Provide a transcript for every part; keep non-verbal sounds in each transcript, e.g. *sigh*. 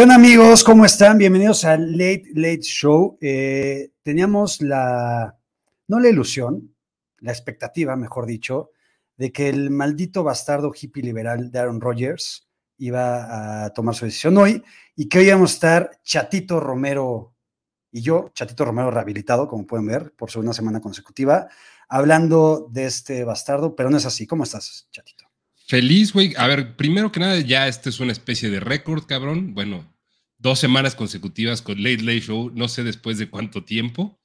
¿Qué amigos? ¿Cómo están? Bienvenidos al Late Late Show. Eh, teníamos la, no la ilusión, la expectativa, mejor dicho, de que el maldito bastardo hippie liberal de Aaron Rodgers iba a tomar su decisión hoy y que hoy íbamos a estar Chatito Romero y yo, Chatito Romero rehabilitado, como pueden ver, por segunda semana consecutiva, hablando de este bastardo, pero no es así. ¿Cómo estás, Chatito? Feliz, güey. A ver, primero que nada, ya este es una especie de récord, cabrón. Bueno, dos semanas consecutivas con Late Late Show, no sé después de cuánto tiempo.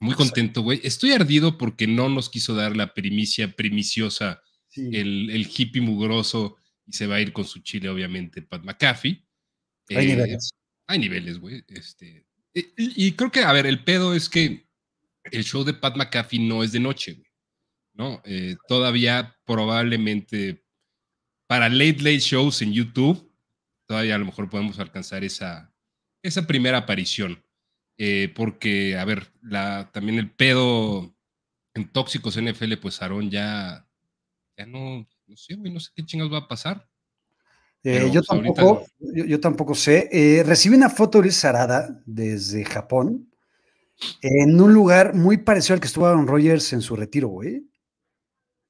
Muy contento, güey. Estoy ardido porque no nos quiso dar la primicia primiciosa, el, el, hippie mugroso, y se va a ir con su chile, obviamente, Pat McAfee. Hay eh, niveles. Hay niveles, güey. Este, y, y, creo que, a ver, el pedo es que el show de Pat McAfee no es de noche, güey. ¿no? Eh, todavía probablemente para late late shows en YouTube, todavía a lo mejor podemos alcanzar esa, esa primera aparición. Eh, porque, a ver, la, también el pedo en Tóxicos NFL, pues Aarón ya, ya no, no sé, güey, no sé qué chingados va a pasar. Eh, yo, pues, tampoco, yo, tampoco sé. recibí una foto de Sarada desde Japón, en un lugar muy parecido al que estuvo Aaron Rodgers en su retiro, güey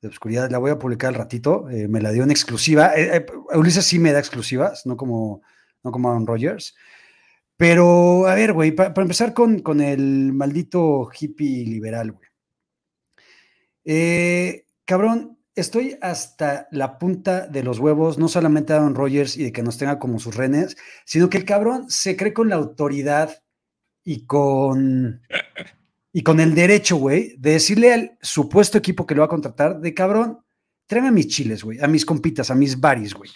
de Obscuridad, la voy a publicar al ratito, eh, me la dio en exclusiva. Eh, eh, Ulises sí me da exclusivas, no como, no como Aaron Rodgers. Pero, a ver, güey, para empezar con, con, el maldito hippie liberal, güey. cabrón, estoy hasta la punta de los huevos, no solamente a Aaron Rodgers y de que nos tenga como sus renes, sino que el cabrón se cree con la autoridad y con y con el derecho, güey, de decirle al supuesto equipo que lo va a contratar, de cabrón, tráeme a mis chiles, güey, a mis compitas, a mis baris, güey.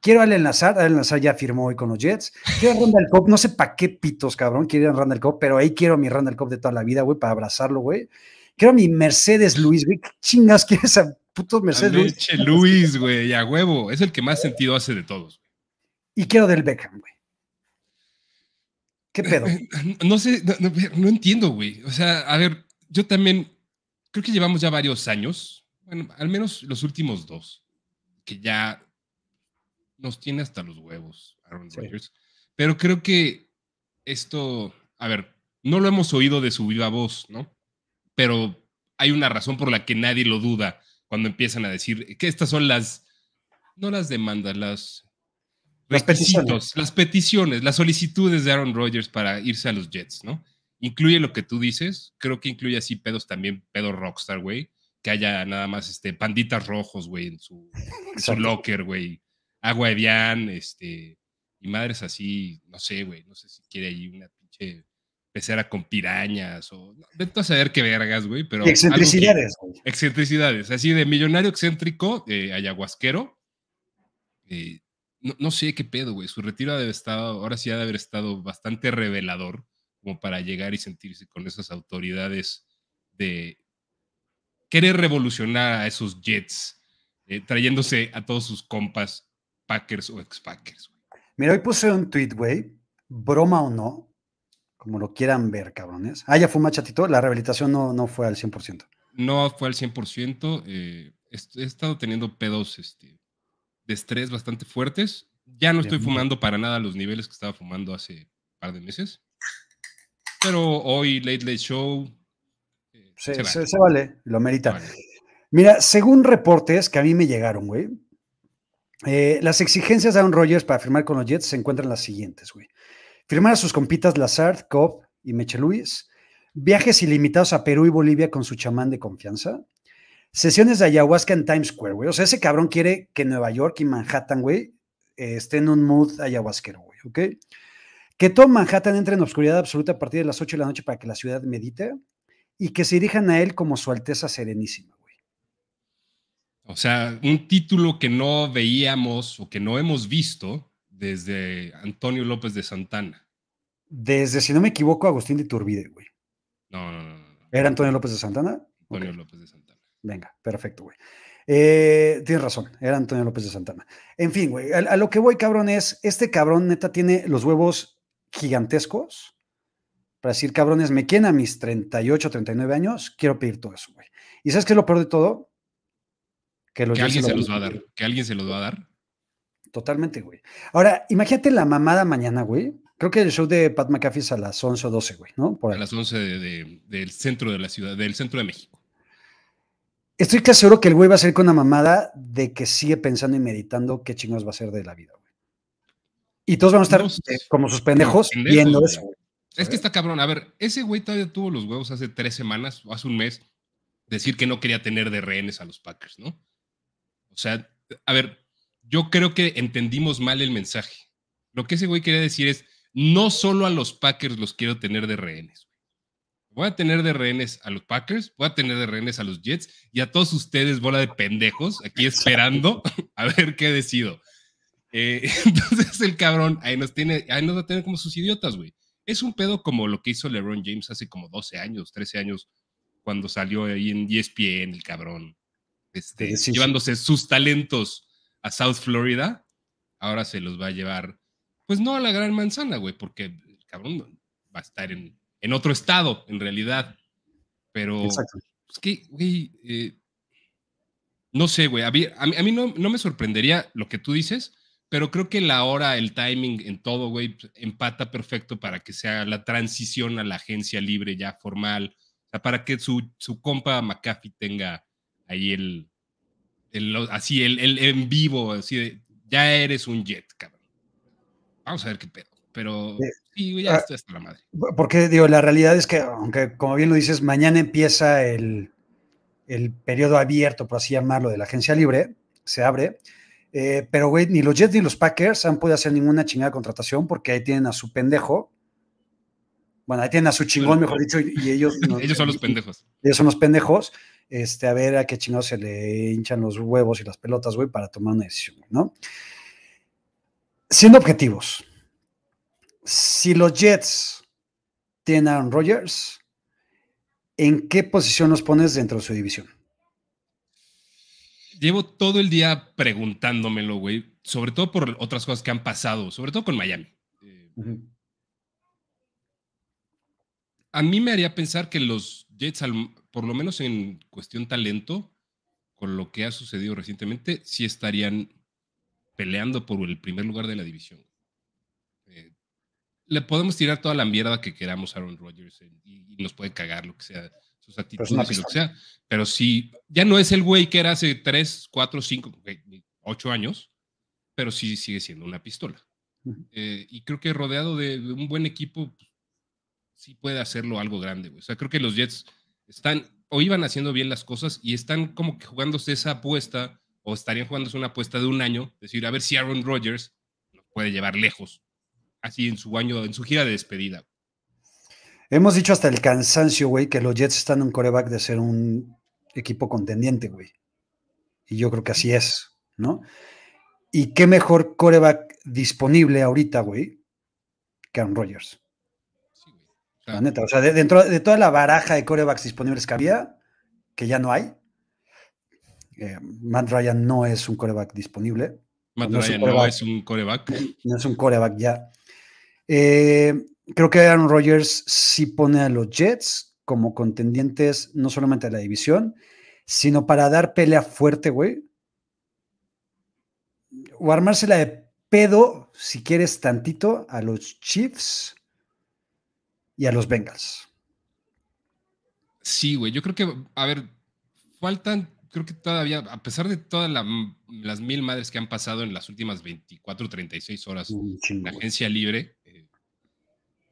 Quiero al enlazar, al enlazar ya firmó hoy con los Jets. Quiero a Randall Cobb, no sé para qué pitos, cabrón, quiero a Randall Cobb, pero ahí quiero a mi Randall Cobb de toda la vida, güey, para abrazarlo, güey. Quiero a mi Mercedes Luis, güey. ¿Qué chingas quieres a putos Mercedes Luis? Luis, güey, a huevo. Es el que más sentido hace de todos. Y quiero del Beckham, güey. ¿Qué pedo? No sé, no, entiendo, güey. O sea, a ver, yo también creo que llevamos ya varios años, bueno, al menos los últimos dos, que ya nos tiene hasta los huevos Aaron Rodgers. Pero creo que esto, a ver, no lo hemos oído de su viva voz, ¿no? Pero hay una razón por la que nadie lo duda cuando empiezan a decir que estas son las, no las demandas, las las peticiones. las peticiones, las solicitudes de Aaron Rodgers para irse a los Jets, ¿no? Incluye lo que tú dices, creo que incluye así pedos también, pedo rockstar, güey, que haya nada más este, panditas rojos, güey, en su, locker, güey, agua Evian, este, y madres así, no sé, güey, no sé si quiere ahí una pinche pecera con pirañas o de a saber qué vergas, güey, pero... excentricidades, güey. Excentricidades, así de millonario excéntrico, eh, ayahuasquero, eh, no, sé qué pedo, güey. Su retiro debe estar, ahora sí ha de haber estado bastante revelador como para llegar y sentirse con esas autoridades de querer revolucionar a esos Jets, eh, trayéndose a todos sus compas Packers o ex-Packers. Mira, hoy puse un tweet, güey, broma o no, como lo quieran ver, cabrones. Ah, ya fue machatito, la rehabilitación no, no fue al 100%. No fue al 100%, eh, he estado teniendo pedos este, de estrés bastante fuertes. Ya no estoy fumando para nada los niveles que estaba fumando hace un par de meses. Pero hoy, Late Late Show. Eh, se, vale. lo merita. Mira, según reportes que a mí me llegaron, güey, eh, las exigencias de Aaron Rodgers para firmar con los Jets se encuentran las siguientes, güey. Firmar a sus compitas Lazard, Cobb y Meche Luis. Viajes ilimitados a Perú y Bolivia con su chamán de confianza sesiones de ayahuasca en Times Square, güey. O sea, ese cabrón quiere que Nueva York y Manhattan, güey, eh, esté en un mood ayahuasquero, güey, ¿ok? Que todo Manhattan entre en oscuridad absoluta a partir de las 8 de la noche para que la ciudad medite y que se dirijan a él como su Alteza Serenísima, güey. O sea, un título que no veíamos o que no hemos visto desde Antonio López de Santana. Desde, si no me equivoco, Agustín de Turbide, güey. No, no, no, ¿Era Antonio López de Santana? Antonio López de Santana. Venga, perfecto, güey. Eh, tienes razón, era Antonio López de Santana. En fin, güey, a, lo que voy, cabrón, es, este cabrón neta tiene los huevos gigantescos para decir, cabrones, me quieren a mis 38, 39 años, quiero pedir todo eso, güey. ¿Y sabes qué es lo peor de todo? Que, alguien se los va a dar, que alguien se los va a dar. Totalmente, güey. Ahora, imagínate la mamada mañana, güey. Creo que el show de Pat McAfee es a las 11 o 12, güey, ¿no? a las 11 del centro de la ciudad, del centro de México. Estoy casi seguro que el güey va a salir con una mamada de que sigue pensando y meditando qué chingos va a ser de la vida, güey. Y todos vamos a estar eh, como sus pendejos, viendo eso. Es que está cabrón. A ver, ese güey todavía tuvo los huevos hace tres semanas o hace un mes decir que no quería tener de rehenes a los Packers, ¿no? O sea, a ver, yo creo que entendimos mal el mensaje. Lo que ese güey quería decir es, no solo a los Packers los quiero tener de rehenes. Voy a tener de rehenes a los Packers, voy a tener de rehenes a los Jets y a todos ustedes, bola de pendejos, aquí esperando *laughs* a ver qué decido. Eh, *laughs* entonces el cabrón ahí nos tiene, ahí nos va a tener como sus idiotas, güey. Es un pedo como lo que hizo LeBron James hace como 12 años, 13 años, cuando salió ahí en ESPN, el cabrón, este, llevándose sus talentos a South Florida. Ahora se los va a llevar pues no a la gran manzana, güey, porque el cabrón va a estar en, otro estado, en realidad. Pero es que, güey, eh, no sé, güey, a mí, a mí no, no, me sorprendería lo que tú dices, pero creo que la hora, el timing en todo, güey, pues, empata perfecto para que sea la transición a la agencia libre ya formal, o sea, para que su, su compa McAfee tenga ahí el, el así, el, el en vivo, así de, ya eres un jet, cabrón. Vamos a ver qué pedo. Pero sí, ya ah, estoy hasta la madre. Porque, digo, la realidad es que, aunque como bien lo dices, mañana empieza el, el periodo abierto, por así llamarlo, de la agencia libre, se abre. Eh, pero, güey, ni los Jets ni los Packers han podido hacer ninguna chingada contratación porque ahí tienen a su pendejo. Bueno, ahí tienen a su chingón, mejor dicho, y ellos. *laughs* ellos son los pendejos. Ellos son los pendejos. Este, a ver a qué chingados se le hinchan los huevos y las pelotas, güey, para tomar una decisión, ¿no? siendo objetivos, si los Jets tienen a Aaron Rodgers, ¿en qué posición los pones dentro de su división? Llevo todo el día preguntándomelo, güey, sobre todo por otras cosas que han pasado, sobre todo con Miami. A mí me haría pensar que los Jets, por lo menos en cuestión talento, con lo que ha sucedido recientemente, sí estarían peleando por el primer lugar de la división. Le podemos tirar toda la mierda que queramos a Aaron Rodgers y, nos puede cagar lo que sea, sus actitudes y lo que sea, pero si ya no es el güey que era hace 3, 4, 5, 8 años, pero sí sigue siendo una pistola. Eh, y creo que rodeado de, un buen equipo, pues, sí puede hacerlo algo grande. O sea, creo que los Jets están o iban haciendo bien las cosas y están como que jugándose esa apuesta o estarían jugando una apuesta de un año, decir, a ver si Aaron Rodgers nos puede llevar lejos, así en su año, en su gira de despedida. Hemos dicho hasta el cansancio, güey, que los Jets están en un coreback de ser un equipo contendiente, güey. Y yo creo que así es, ¿no? Y qué mejor coreback disponible ahorita, güey, que Aaron Rodgers. Sí, güey. la neta, o sea, dentro de toda la baraja de corebacks disponibles que había, que ya no hay, eh, Matt Ryan no es un coreback disponible. Matt Ryan no es un coreback. No es un coreback ya. Eh, creo que Aaron Rodgers sí pone a los Jets como contendientes no solamente a la división, sino para dar pelea fuerte, güey. O armársela de pedo, si quieres tantito, a los Chiefs y a los Bengals. Sí, güey, yo creo que, a ver, faltan creo que todavía, a pesar de todas las mil madres que han pasado en las últimas 24, 36 horas en la agencia libre,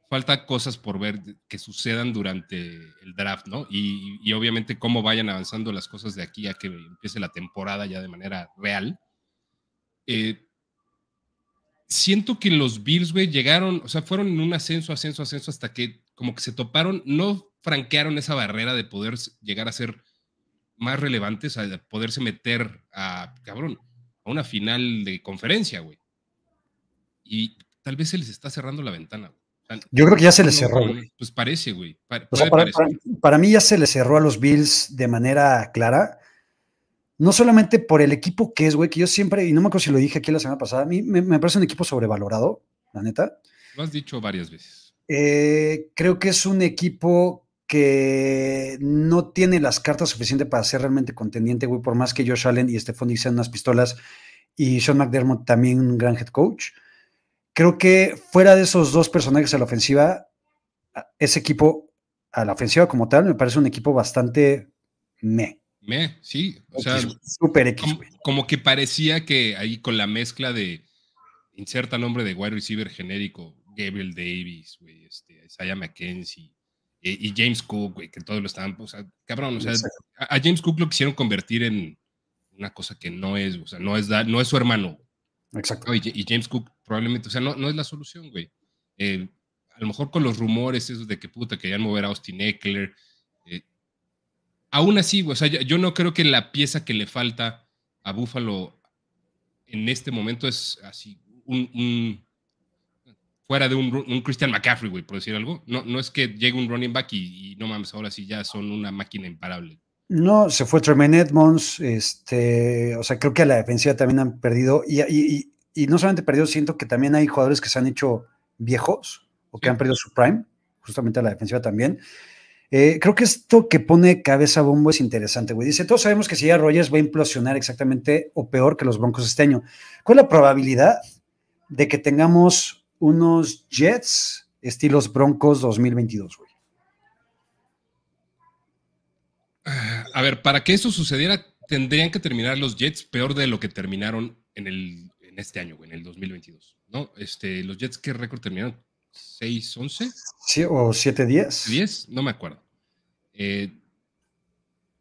falta cosas por ver que sucedan durante el draft, ¿no? Y, obviamente cómo vayan avanzando las cosas de aquí a que empiece la temporada ya de manera real. Eh, siento que los Bills, güey, llegaron, o sea, fueron en un ascenso, ascenso, ascenso, hasta que como que se toparon, no franquearon esa barrera de poder llegar a ser más relevantes a poderse meter a, cabrón, a una final de conferencia, güey. Y tal vez se les está cerrando la ventana. Yo creo que ya se les cerró. Pues parece, güey. para, mí ya se les cerró a los Bills de manera clara. No solamente por el equipo que es, güey, que yo siempre, y no me acuerdo si lo dije aquí la semana pasada, a mí me, me parece un equipo sobrevalorado, la neta. Lo has dicho varias veces. Eh, creo que es un equipo que no tiene las cartas suficientes para ser realmente contendiente, güey, por más que Josh Allen y Stephon sean unas pistolas y Sean McDermott también un gran head coach. Creo que fuera de esos dos personajes a la ofensiva, ese equipo a la ofensiva como tal me parece un equipo bastante me. Me, sí. O sea, super X, como, como, que parecía que ahí con la mezcla de inserta nombre de wide receiver genérico, Gabriel Davis, güey, este, Isaiah McKenzie eh, y James Cook, güey, que todos lo estaban, o sea, cabrón, o sea, a, James Cook lo quisieron convertir en una cosa que no es, o sea, no es, no es su hermano. Exacto. Y, James Cook probablemente, o sea, no, no es la solución, güey. Eh, a lo mejor con los rumores esos de que puta querían mover a Austin Eckler. Eh, aún así, o sea, yo, no creo que la pieza que le falta a Buffalo en este momento es así, un, fuera de un, Christian McCaffrey, güey, por decir algo. No, no es que llegue un running back y, no mames, ahora sí ya son una máquina imparable. No, se fue Tremaine Edmonds, este, o sea, creo que a la defensiva también han perdido, y, y, y no solamente perdido, siento que también hay jugadores que se han hecho viejos, o que han perdido su prime, justamente a la defensiva también. Eh, creo que esto que pone cabeza bombo es interesante, güey. Dice, todos sabemos que si ya Rogers va a implosionar exactamente o peor que los Broncos este año. ¿Cuál es la probabilidad de que tengamos unos Jets estilos Broncos 2022, güey? Ah, a ver, para que eso sucediera, tendrían que terminar los Jets peor de lo que terminaron en, el, en este año, güey, en el 2022, ¿no? Este, los Jets, ¿qué récord terminaron? 6, 11. Sí, o 7, 10. 10, no me acuerdo. Eh,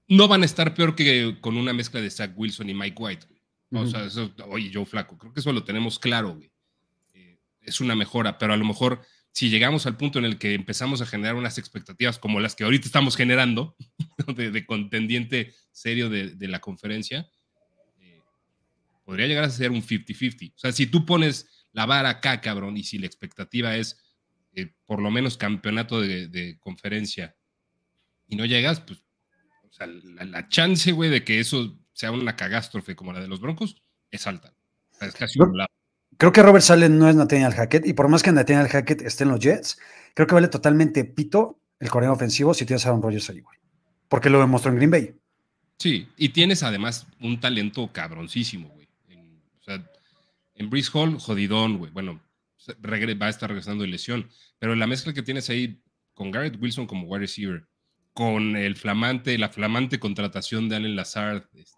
no van a estar peor que con una mezcla de Zach Wilson y Mike White. O sea, eso, oye, Joe Flaco, creo que eso lo tenemos claro, güey. Eh, es una mejora, pero a lo mejor si llegamos al punto en el que empezamos a generar unas expectativas como las que ahorita estamos generando, *laughs* de, contendiente serio de, la conferencia, eh, podría llegar a ser un 50-50. O sea, si tú pones la vara acá, cabrón, y si la expectativa es eh, por lo menos campeonato de, conferencia y no llegas, pues, o sea, la, chance, güey, de que eso sea una cagástrofe como la de los Broncos es alta. es casi un lado. Creo que Robert Salen no es Nathaniel Hackett, y por más que Nathaniel Hackett esté en los Jets, creo que vale totalmente pito el coreano ofensivo si tienes a Aaron Rodgers ahí, güey. Porque lo demostró en Green Bay. Sí, y tienes además un talento cabroncísimo, güey. o sea, en Breeze Hall, jodidón, güey. Bueno, va a estar regresando de lesión. Pero la mezcla que tienes ahí con Garrett Wilson como wide receiver, con el flamante, la flamante contratación de Allen Lazard. Este,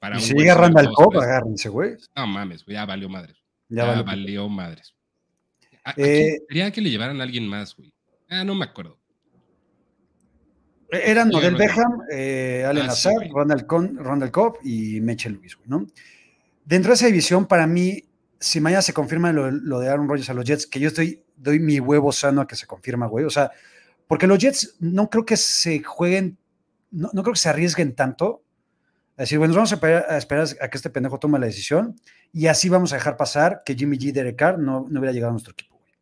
para y si llega Randall Cobb, agárrense, güey. No mames, ya valió madres. Ya, valió, madres. Quería eh, que le llevaran a alguien más, güey. Ah, no me acuerdo. E-, eran Odell Beckham, eh, Allen ah, Lazard, Randall, Cobb y Mitchell Lewis, güey, ¿no? Dentro de esa división, para mí, si mañana se confirma lo, de Aaron Rodgers a los Jets, que yo estoy, doy mi huevo sano a que se confirma, güey. O sea, porque los Jets no creo que se jueguen, no, creo que se arriesguen tanto. A decir, bueno, vamos a esperar, a que este pendejo tome la decisión y así vamos a dejar pasar que Jimmy G. Derek Carr no, no hubiera llegado a nuestro equipo. Güey.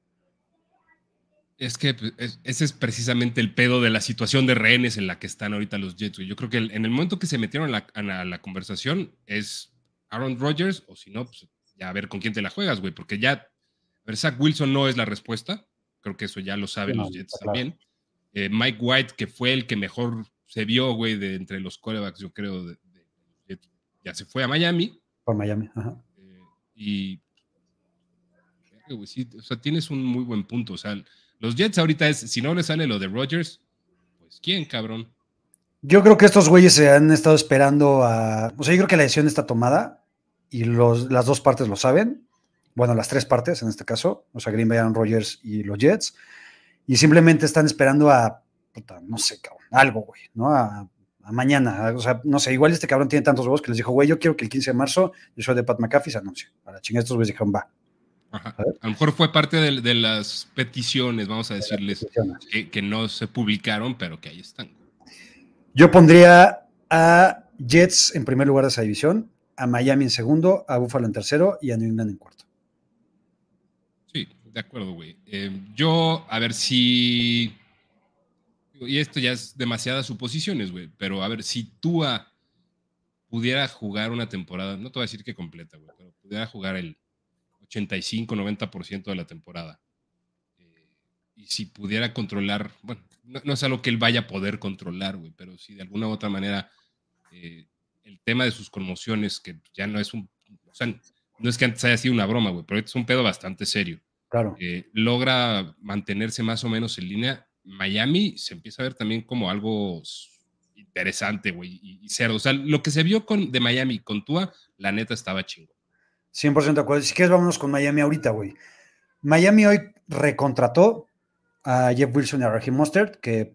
Es que pues, ese es precisamente el pedo de la situación de rehenes en la que están ahorita los Jets. Yo creo que en el momento que se metieron a la conversación es Aaron Rodgers, o si no, pues ya a ver con quién te la juegas, güey, porque ya, a ver, Zach Wilson no es la respuesta, creo que eso ya lo saben los Jets también. Eh, Mike White, que fue el que mejor se vio, güey, de entre los corebacks, yo creo, de, ya se fue a Miami. Por Miami, ajá. Eh, y, o sea, tienes un muy buen punto, o sea, los Jets ahorita es, si no le sale lo de Rodgers, pues ¿quién, cabrón? Yo creo que estos güeyes se han estado esperando a. O sea, yo creo que la decisión está tomada y los, las dos partes lo saben. Bueno, las tres partes en este caso, o sea, Green Bay, Aaron Rodgers y los Jets. Y simplemente están esperando a. no sé, cabrón, algo, güey, ¿no? A, mañana. O sea, no sé, igual este cabrón tiene tantos huevos que les dijo, güey, yo quiero que el 15 de marzo yo soy de Pat McAfee se anuncie. Para chingar estos güeyes dijeron, va. A, lo mejor fue parte de, las peticiones, vamos a decirles, que, que no se publicaron, pero que ahí están. Yo pondría a Jets en primer lugar de esa división, a Miami en segundo, a Buffalo en tercero y a New England en cuarto. Sí, de acuerdo, güey. Eh, yo, a ver si. Y esto ya es demasiadas suposiciones, güey. Pero a ver, si Tua pudiera jugar una temporada, no te voy a decir que completa, güey, pero pudiera jugar el 85-90% de la temporada. Eh, y si pudiera controlar, bueno, no, es algo que él vaya a poder controlar, güey, pero si de alguna u otra manera eh, el tema de sus conmociones, que ya no es un, sea, no es que antes haya sido una broma, güey, pero es un pedo bastante serio. Claro. Eh, logra mantenerse más o menos en línea. Miami se empieza a ver también como algo interesante, güey, y, cerdo. O sea, lo que se vio con, de Miami con Tua, la neta estaba chingo. 100% de acuerdo. Si quieres, vámonos con Miami ahorita, güey. Miami hoy recontrató a Jeff Wilson y a Raheem Mustard, que... ¿eh?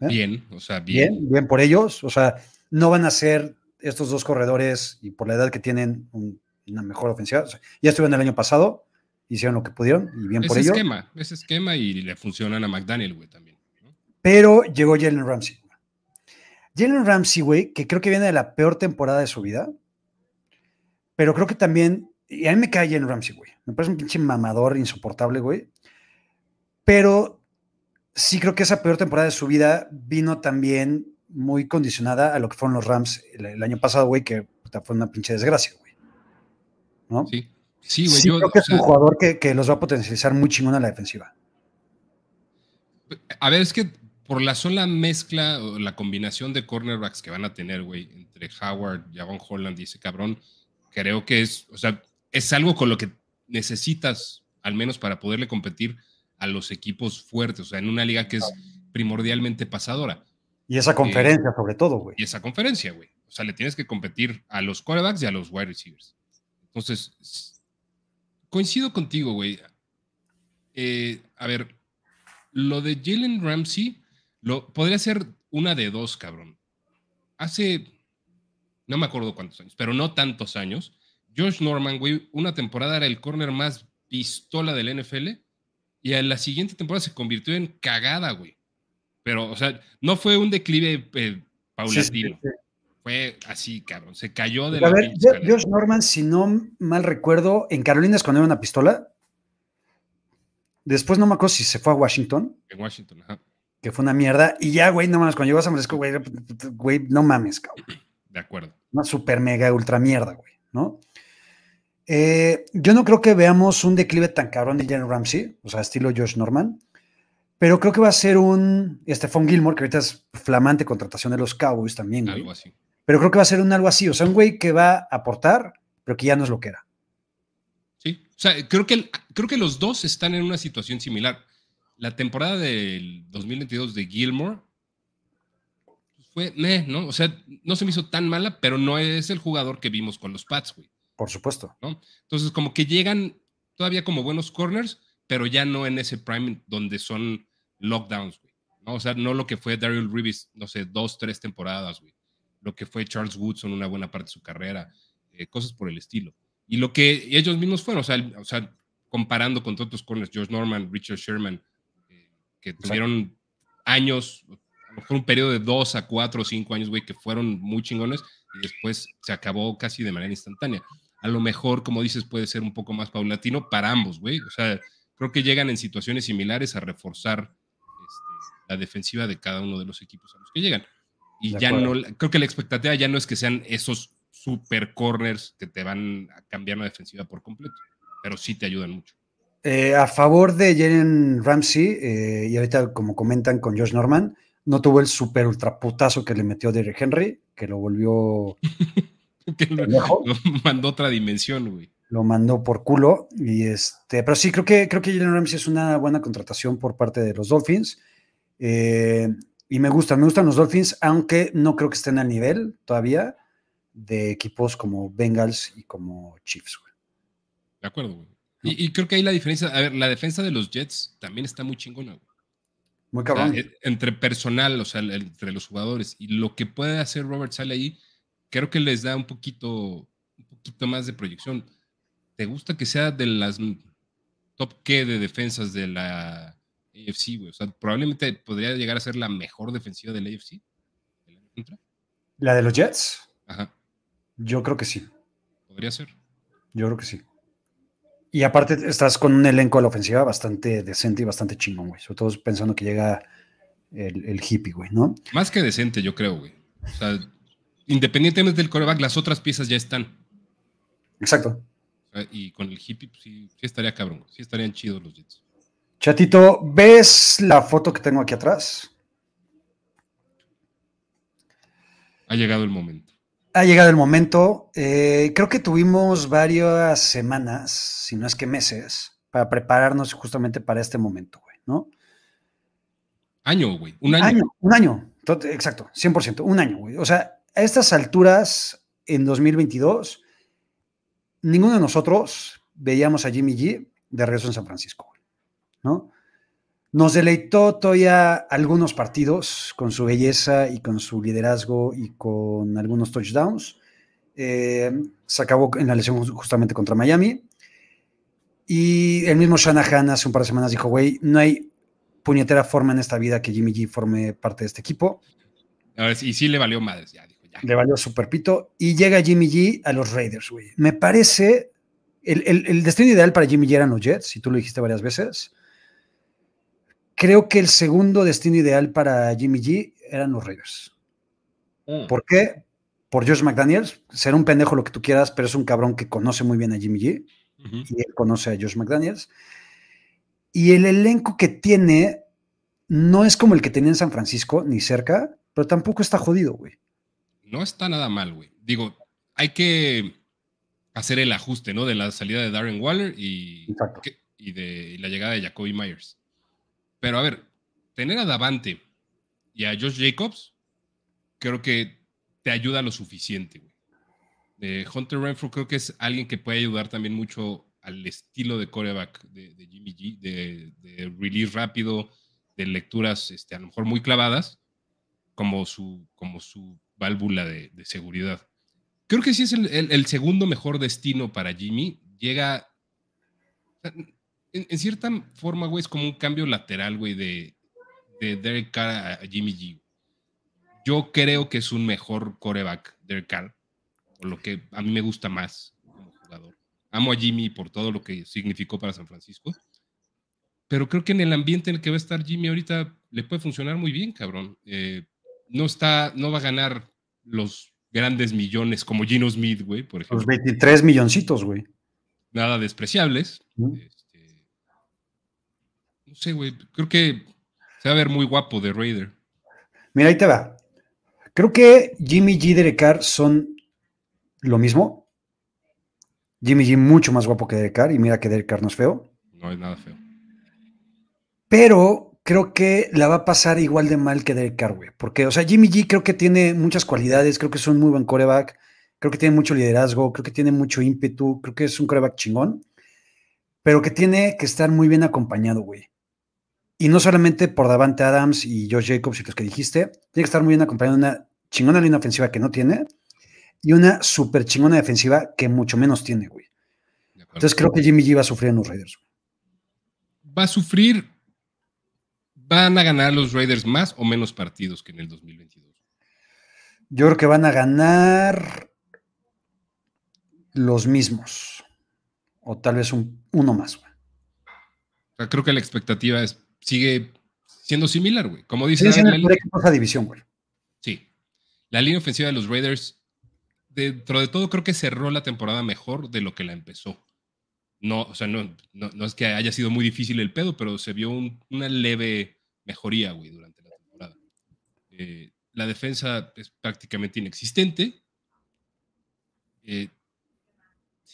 Bien, o sea, bien. Bien, bien por ellos. O sea, no van a ser estos dos corredores y por la edad que tienen una mejor ofensiva. ya estuvieron el año pasado, hicieron lo que pudieron y bien por ello. Esquema, ese esquema y le funcionan a McDaniel, güey, también. Pero llegó Jalen Ramsey. Jalen Ramsey, güey, que creo que viene de la peor temporada de su vida, pero creo que también, y a mí me cae Jalen Ramsey, güey. Me parece un pinche mamador insoportable, güey. Pero sí creo que esa peor temporada de su vida vino también muy condicionada a lo que fueron los Rams el, año pasado, güey, que fue una pinche desgracia, güey. ¿No? Sí, sí, güey. yo, creo que es un jugador que, los va a potencializar muy chingón a la defensiva. A ver, es que por la sola mezcla o la combinación de cornerbacks que van a tener, güey, entre Howard, Javon Holland y ese cabrón, creo que es, o sea, es algo con lo que necesitas, al menos para poderle competir a los equipos fuertes, o sea, en una liga que es primordialmente pasadora. Y esa conferencia, eh, sobre todo, güey. Y esa conferencia, güey. O sea, le tienes que competir a los quarterbacks y a los wide receivers. Entonces, coincido contigo, güey. Eh, a ver, lo de Jalen Ramsey lo, podría ser una de dos, cabrón. Hace, no me acuerdo cuántos años, pero no tantos años, Josh Norman, güey, una temporada era el corner más pistola del NFL y en la siguiente temporada se convirtió en cagada, güey. Pero, o sea, no fue un declive eh, paulatino. Fue así, cabrón. Se cayó de la. A ver, Josh Norman, si no mal recuerdo, en Carolina escondió una pistola. Después no me acuerdo si se fue a Washington. En Washington, ajá. Que fue una mierda. Y ya, güey, no mames, cuando llegó a San Francisco, güey, güey, no mames, cabrón. De acuerdo. Una super mega ultra mierda, güey, ¿no? Eh, yo no creo que veamos un declive tan cabrón de Jalen Ramsey, o sea, estilo Josh Norman. Pero creo que va a ser un Stephon Gilmore, que ahorita es flamante contratación de los Cowboys también. Algo así. Pero creo que va a ser un algo así. O sea, un güey que va a aportar, pero que ya no es lo que era. Sí. O sea, creo que, creo que los dos están en una situación similar. La temporada del 2022 de Gilmore fue, ¿no? O sea, no se me hizo tan mala, pero no es el jugador que vimos con los Pats, güey. Por supuesto. ¿no? Entonces, como que llegan todavía como buenos corners, pero ya no en ese prime donde son lockdowns, güey. ¿no? O sea, no lo que fue Daryl Reeves, no sé, dos, tres temporadas, güey. Lo que fue Charles Woodson una buena parte de su carrera, eh, cosas por el estilo. Y lo que ellos mismos fueron, o sea, o sea comparando con todos los corners, George Norman, Richard Sherman, eh, que tuvieron años, a lo mejor un periodo de dos a cuatro o cinco años, güey, que fueron muy chingones y después se acabó casi de manera instantánea. A lo mejor, como dices, puede ser un poco más paulatino para ambos, güey. O sea, creo que llegan en situaciones similares a reforzar la defensiva de cada uno de los equipos a los que llegan. Y ya no, creo que la expectativa ya no es que sean esos super corners que te van a cambiar la defensiva por completo, pero sí te ayudan mucho. Eh, a favor de Jalen Ramsey, eh, y ahorita como comentan con Josh Norman, no tuvo el super ultraputazo que le metió Derrick Henry, que lo volvió... *laughs* que lo, lo, mandó otra dimensión, güey. Lo mandó por culo. Y este, pero sí, creo que, creo que Jalen Ramsey es una buena contratación por parte de los Dolphins. Eh, y me gustan, me gustan los Dolphins, aunque no creo que estén al nivel todavía de equipos como Bengals y como Chiefs. De acuerdo, güey. Y, creo que ahí la diferencia, a ver, la defensa de los Jets también está muy chingona, güey. Muy cabrón. E, entre personal, o sea, entre los jugadores y lo que puede hacer Robert Sale ahí, creo que les da un poquito, un poquito más de proyección. ¿Te gusta que sea de las top qué de defensas de la AFC, güey. O sea, probablemente podría llegar a ser la mejor defensiva del AFC. ¿La de los Jets? Ajá. Yo creo que sí. Podría ser. Yo creo que sí. Y aparte estás con un elenco de la ofensiva bastante decente y bastante chingón, güey. Sobre todo pensando que llega el, hippie, güey, ¿no? Más que decente, yo creo, güey. O sea, independientemente del coreback, las otras piezas ya están. Exacto. y con el hippie, pues, sí, sí estaría cabrón. Sí estarían chidos los Jets. Chatito, ¿ves la foto que tengo aquí atrás? Ha llegado el momento. Ha llegado el momento. Eh, creo que tuvimos varias semanas, si no es que meses, para prepararnos justamente para este momento, güey, ¿no? Año, güey. Un año. Un año. Exacto, 100%. Un año, güey. O sea, a estas alturas, en 2022, ninguno de nosotros veíamos a Jimmy G de regreso en San Francisco, ¿no? Nos deleitó todavía algunos partidos con su belleza y con su liderazgo y con algunos touchdowns. Eh, se acabó en la lesión justamente contra Miami. Y el mismo Shanahan hace un par de semanas dijo, güey, no hay puñetera forma en esta vida que Jimmy G forme parte de este equipo. y sí le valió madres, ya dijo, ya. Le valió super pito. Y llega Jimmy G a los Raiders, güey. Me parece, el, el destino ideal para Jimmy G eran los Jets, y tú lo dijiste varias veces Creo que el segundo destino ideal para Jimmy G eran los Raiders. Mm. ¿Por qué? Por Josh McDaniels. Ser un pendejo lo que tú quieras, pero es un cabrón que conoce muy bien a Jimmy G. Y él conoce a Josh McDaniels. Y el elenco que tiene no es como el que tenía en San Francisco, ni cerca, pero tampoco está jodido, güey. No está nada mal, güey. Digo, hay que hacer el ajuste, ¿no? De la salida de Darren Waller y, y de la llegada de Jacoby Myers. Pero a ver, tener a Davante y a Josh Jacobs, creo que te ayuda lo suficiente. Hunter Renfro creo que es alguien que puede ayudar también mucho al estilo de coreback de, Jimmy G, de, release rápido, de lecturas este, a lo mejor muy clavadas, como su, como su válvula de, seguridad. Creo que sí es el, segundo mejor destino para Jimmy. Llega en, cierta forma, güey, es como un cambio lateral, güey, de, de Derek Carr a Jimmy G. Yo creo que es un mejor coreback, Derek Carr, por lo que a mí me gusta más como jugador. Amo a Jimmy por todo lo que significó para San Francisco, pero creo que en el ambiente en el que va a estar Jimmy ahorita le puede funcionar muy bien, cabrón. Eh, no está, no va a ganar los grandes millones como Gino Smith, güey, por ejemplo. Los 23 milloncitos, güey. Nada despreciables. No sé, güey. Creo que se va a ver muy guapo de Raider. Mira, ahí te va. Creo que Jimmy G y Derek Carr son lo mismo. Jimmy G mucho más guapo que Derek Carr y mira que Derek Carr no es feo. No es nada feo. Pero creo que la va a pasar igual de mal que Derek Carr, güey. Porque, o sea, Jimmy G creo que tiene muchas cualidades, creo que es un muy buen coreback, creo que tiene mucho liderazgo, creo que tiene mucho ímpetu, creo que es un coreback chingón, pero que tiene que estar muy bien acompañado, güey. Y no solamente por Davante Adams y Josh Jacobs y los que dijiste, tiene que estar muy bien acompañado de una chingona línea ofensiva que no tiene y una súper chingona defensiva que mucho menos tiene, güey. Entonces creo que Jimmy G va a sufrir en los Raiders. Va a sufrir. ¿Van a ganar los Raiders más o menos partidos que en el 2022? Yo creo que van a ganar los mismos. O tal vez un, uno más, güey. creo que la expectativa es sigue siendo similar, güey. Como dice. la, división, güey. Sí. La línea ofensiva de los Raiders, dentro de todo, creo que cerró la temporada mejor de lo que la empezó. No, o sea, no, no, es que haya sido muy difícil el pedo, pero se vio una leve mejoría, güey, durante la temporada. Eh, la defensa es prácticamente inexistente. Eh,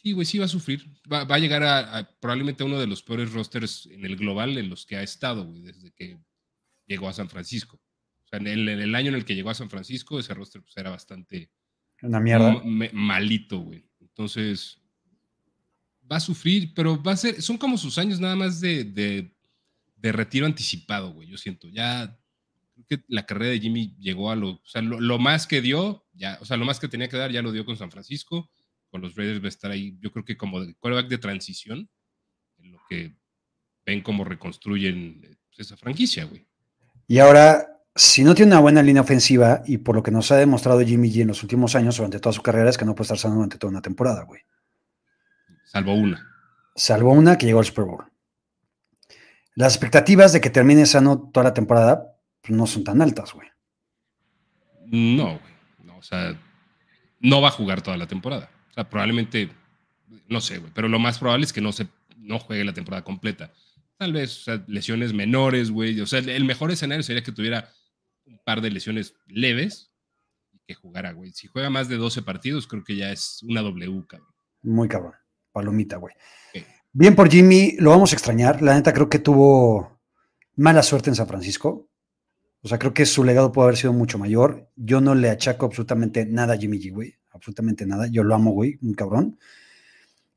Sí, güey, sí va a sufrir. Va, a llegar a, probablemente a uno de los peores rosters en el global en los que ha estado, güey, desde que llegó a San Francisco. O sea, en el, año en el que llegó a San Francisco, ese roster pues, era bastante... Una mierda. malito, güey. Entonces, va a sufrir, pero va a ser... Son como sus años nada más de, de, retiro anticipado, güey, yo siento. Ya creo que la carrera de Jimmy llegó a lo... O sea, lo, lo más que dio, ya, o sea, lo más que tenía que dar ya lo dio con San Francisco con los Raiders va a estar ahí, yo creo que como de quarterback de transición, en lo que ven cómo reconstruyen pues, esa franquicia, güey. Y ahora, si no tiene una buena línea ofensiva, y por lo que nos ha demostrado Jimmy G en los últimos años, durante toda su carrera, es que no puede estar sano durante toda una temporada, güey. Salvo una. Salvo una que llegó al Super Bowl. Las expectativas de que termine sano toda la temporada pues, no son tan altas, güey. No, güey. No, o sea, no va a jugar toda la temporada probablemente, no sé, güey, pero lo más probable es que no, se, no juegue la temporada completa. Tal vez, o sea, lesiones menores, güey. O sea, el mejor escenario sería que tuviera un par de lesiones leves y que jugara, güey. Si juega más de 12 partidos, creo que ya es una W, cabrón. Muy cabrón. Palomita, güey. Bien por Jimmy, lo vamos a extrañar. La neta creo que tuvo mala suerte en San Francisco. O sea, creo que su legado puede haber sido mucho mayor. Yo no le achaco absolutamente nada a Jimmy G, güey. Absolutamente nada. Yo lo amo, güey, un cabrón.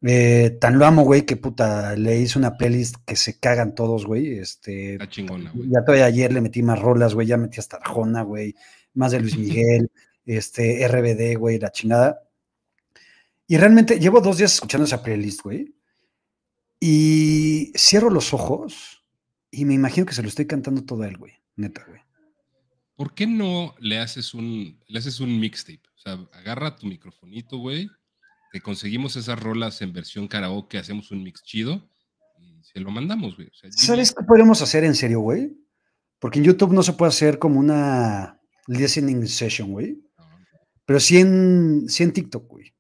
Eh, tan lo amo, güey, que puta, le hice una playlist que se cagan todos, güey. Este, Está chingona, güey. Ya todavía ayer le metí más rolas, güey. Ya metí hasta Arjona, güey. Más de Luis *laughs* Miguel, este, RBD, güey, la chingada. Y realmente llevo dos días escuchando esa playlist, güey. Y cierro los ojos y me imagino que se lo estoy cantando todo a él, güey. Neta, güey. ¿Por qué no le haces un, le haces un mixtape? O sea, agarra tu microfonito, güey. Te conseguimos esas rolas en versión karaoke, hacemos un mix chido y se lo mandamos, güey. ¿Sabes qué podemos hacer en serio, güey? Porque en YouTube no se puede hacer como una listening session, güey. Pero sí en, sí en TikTok, güey.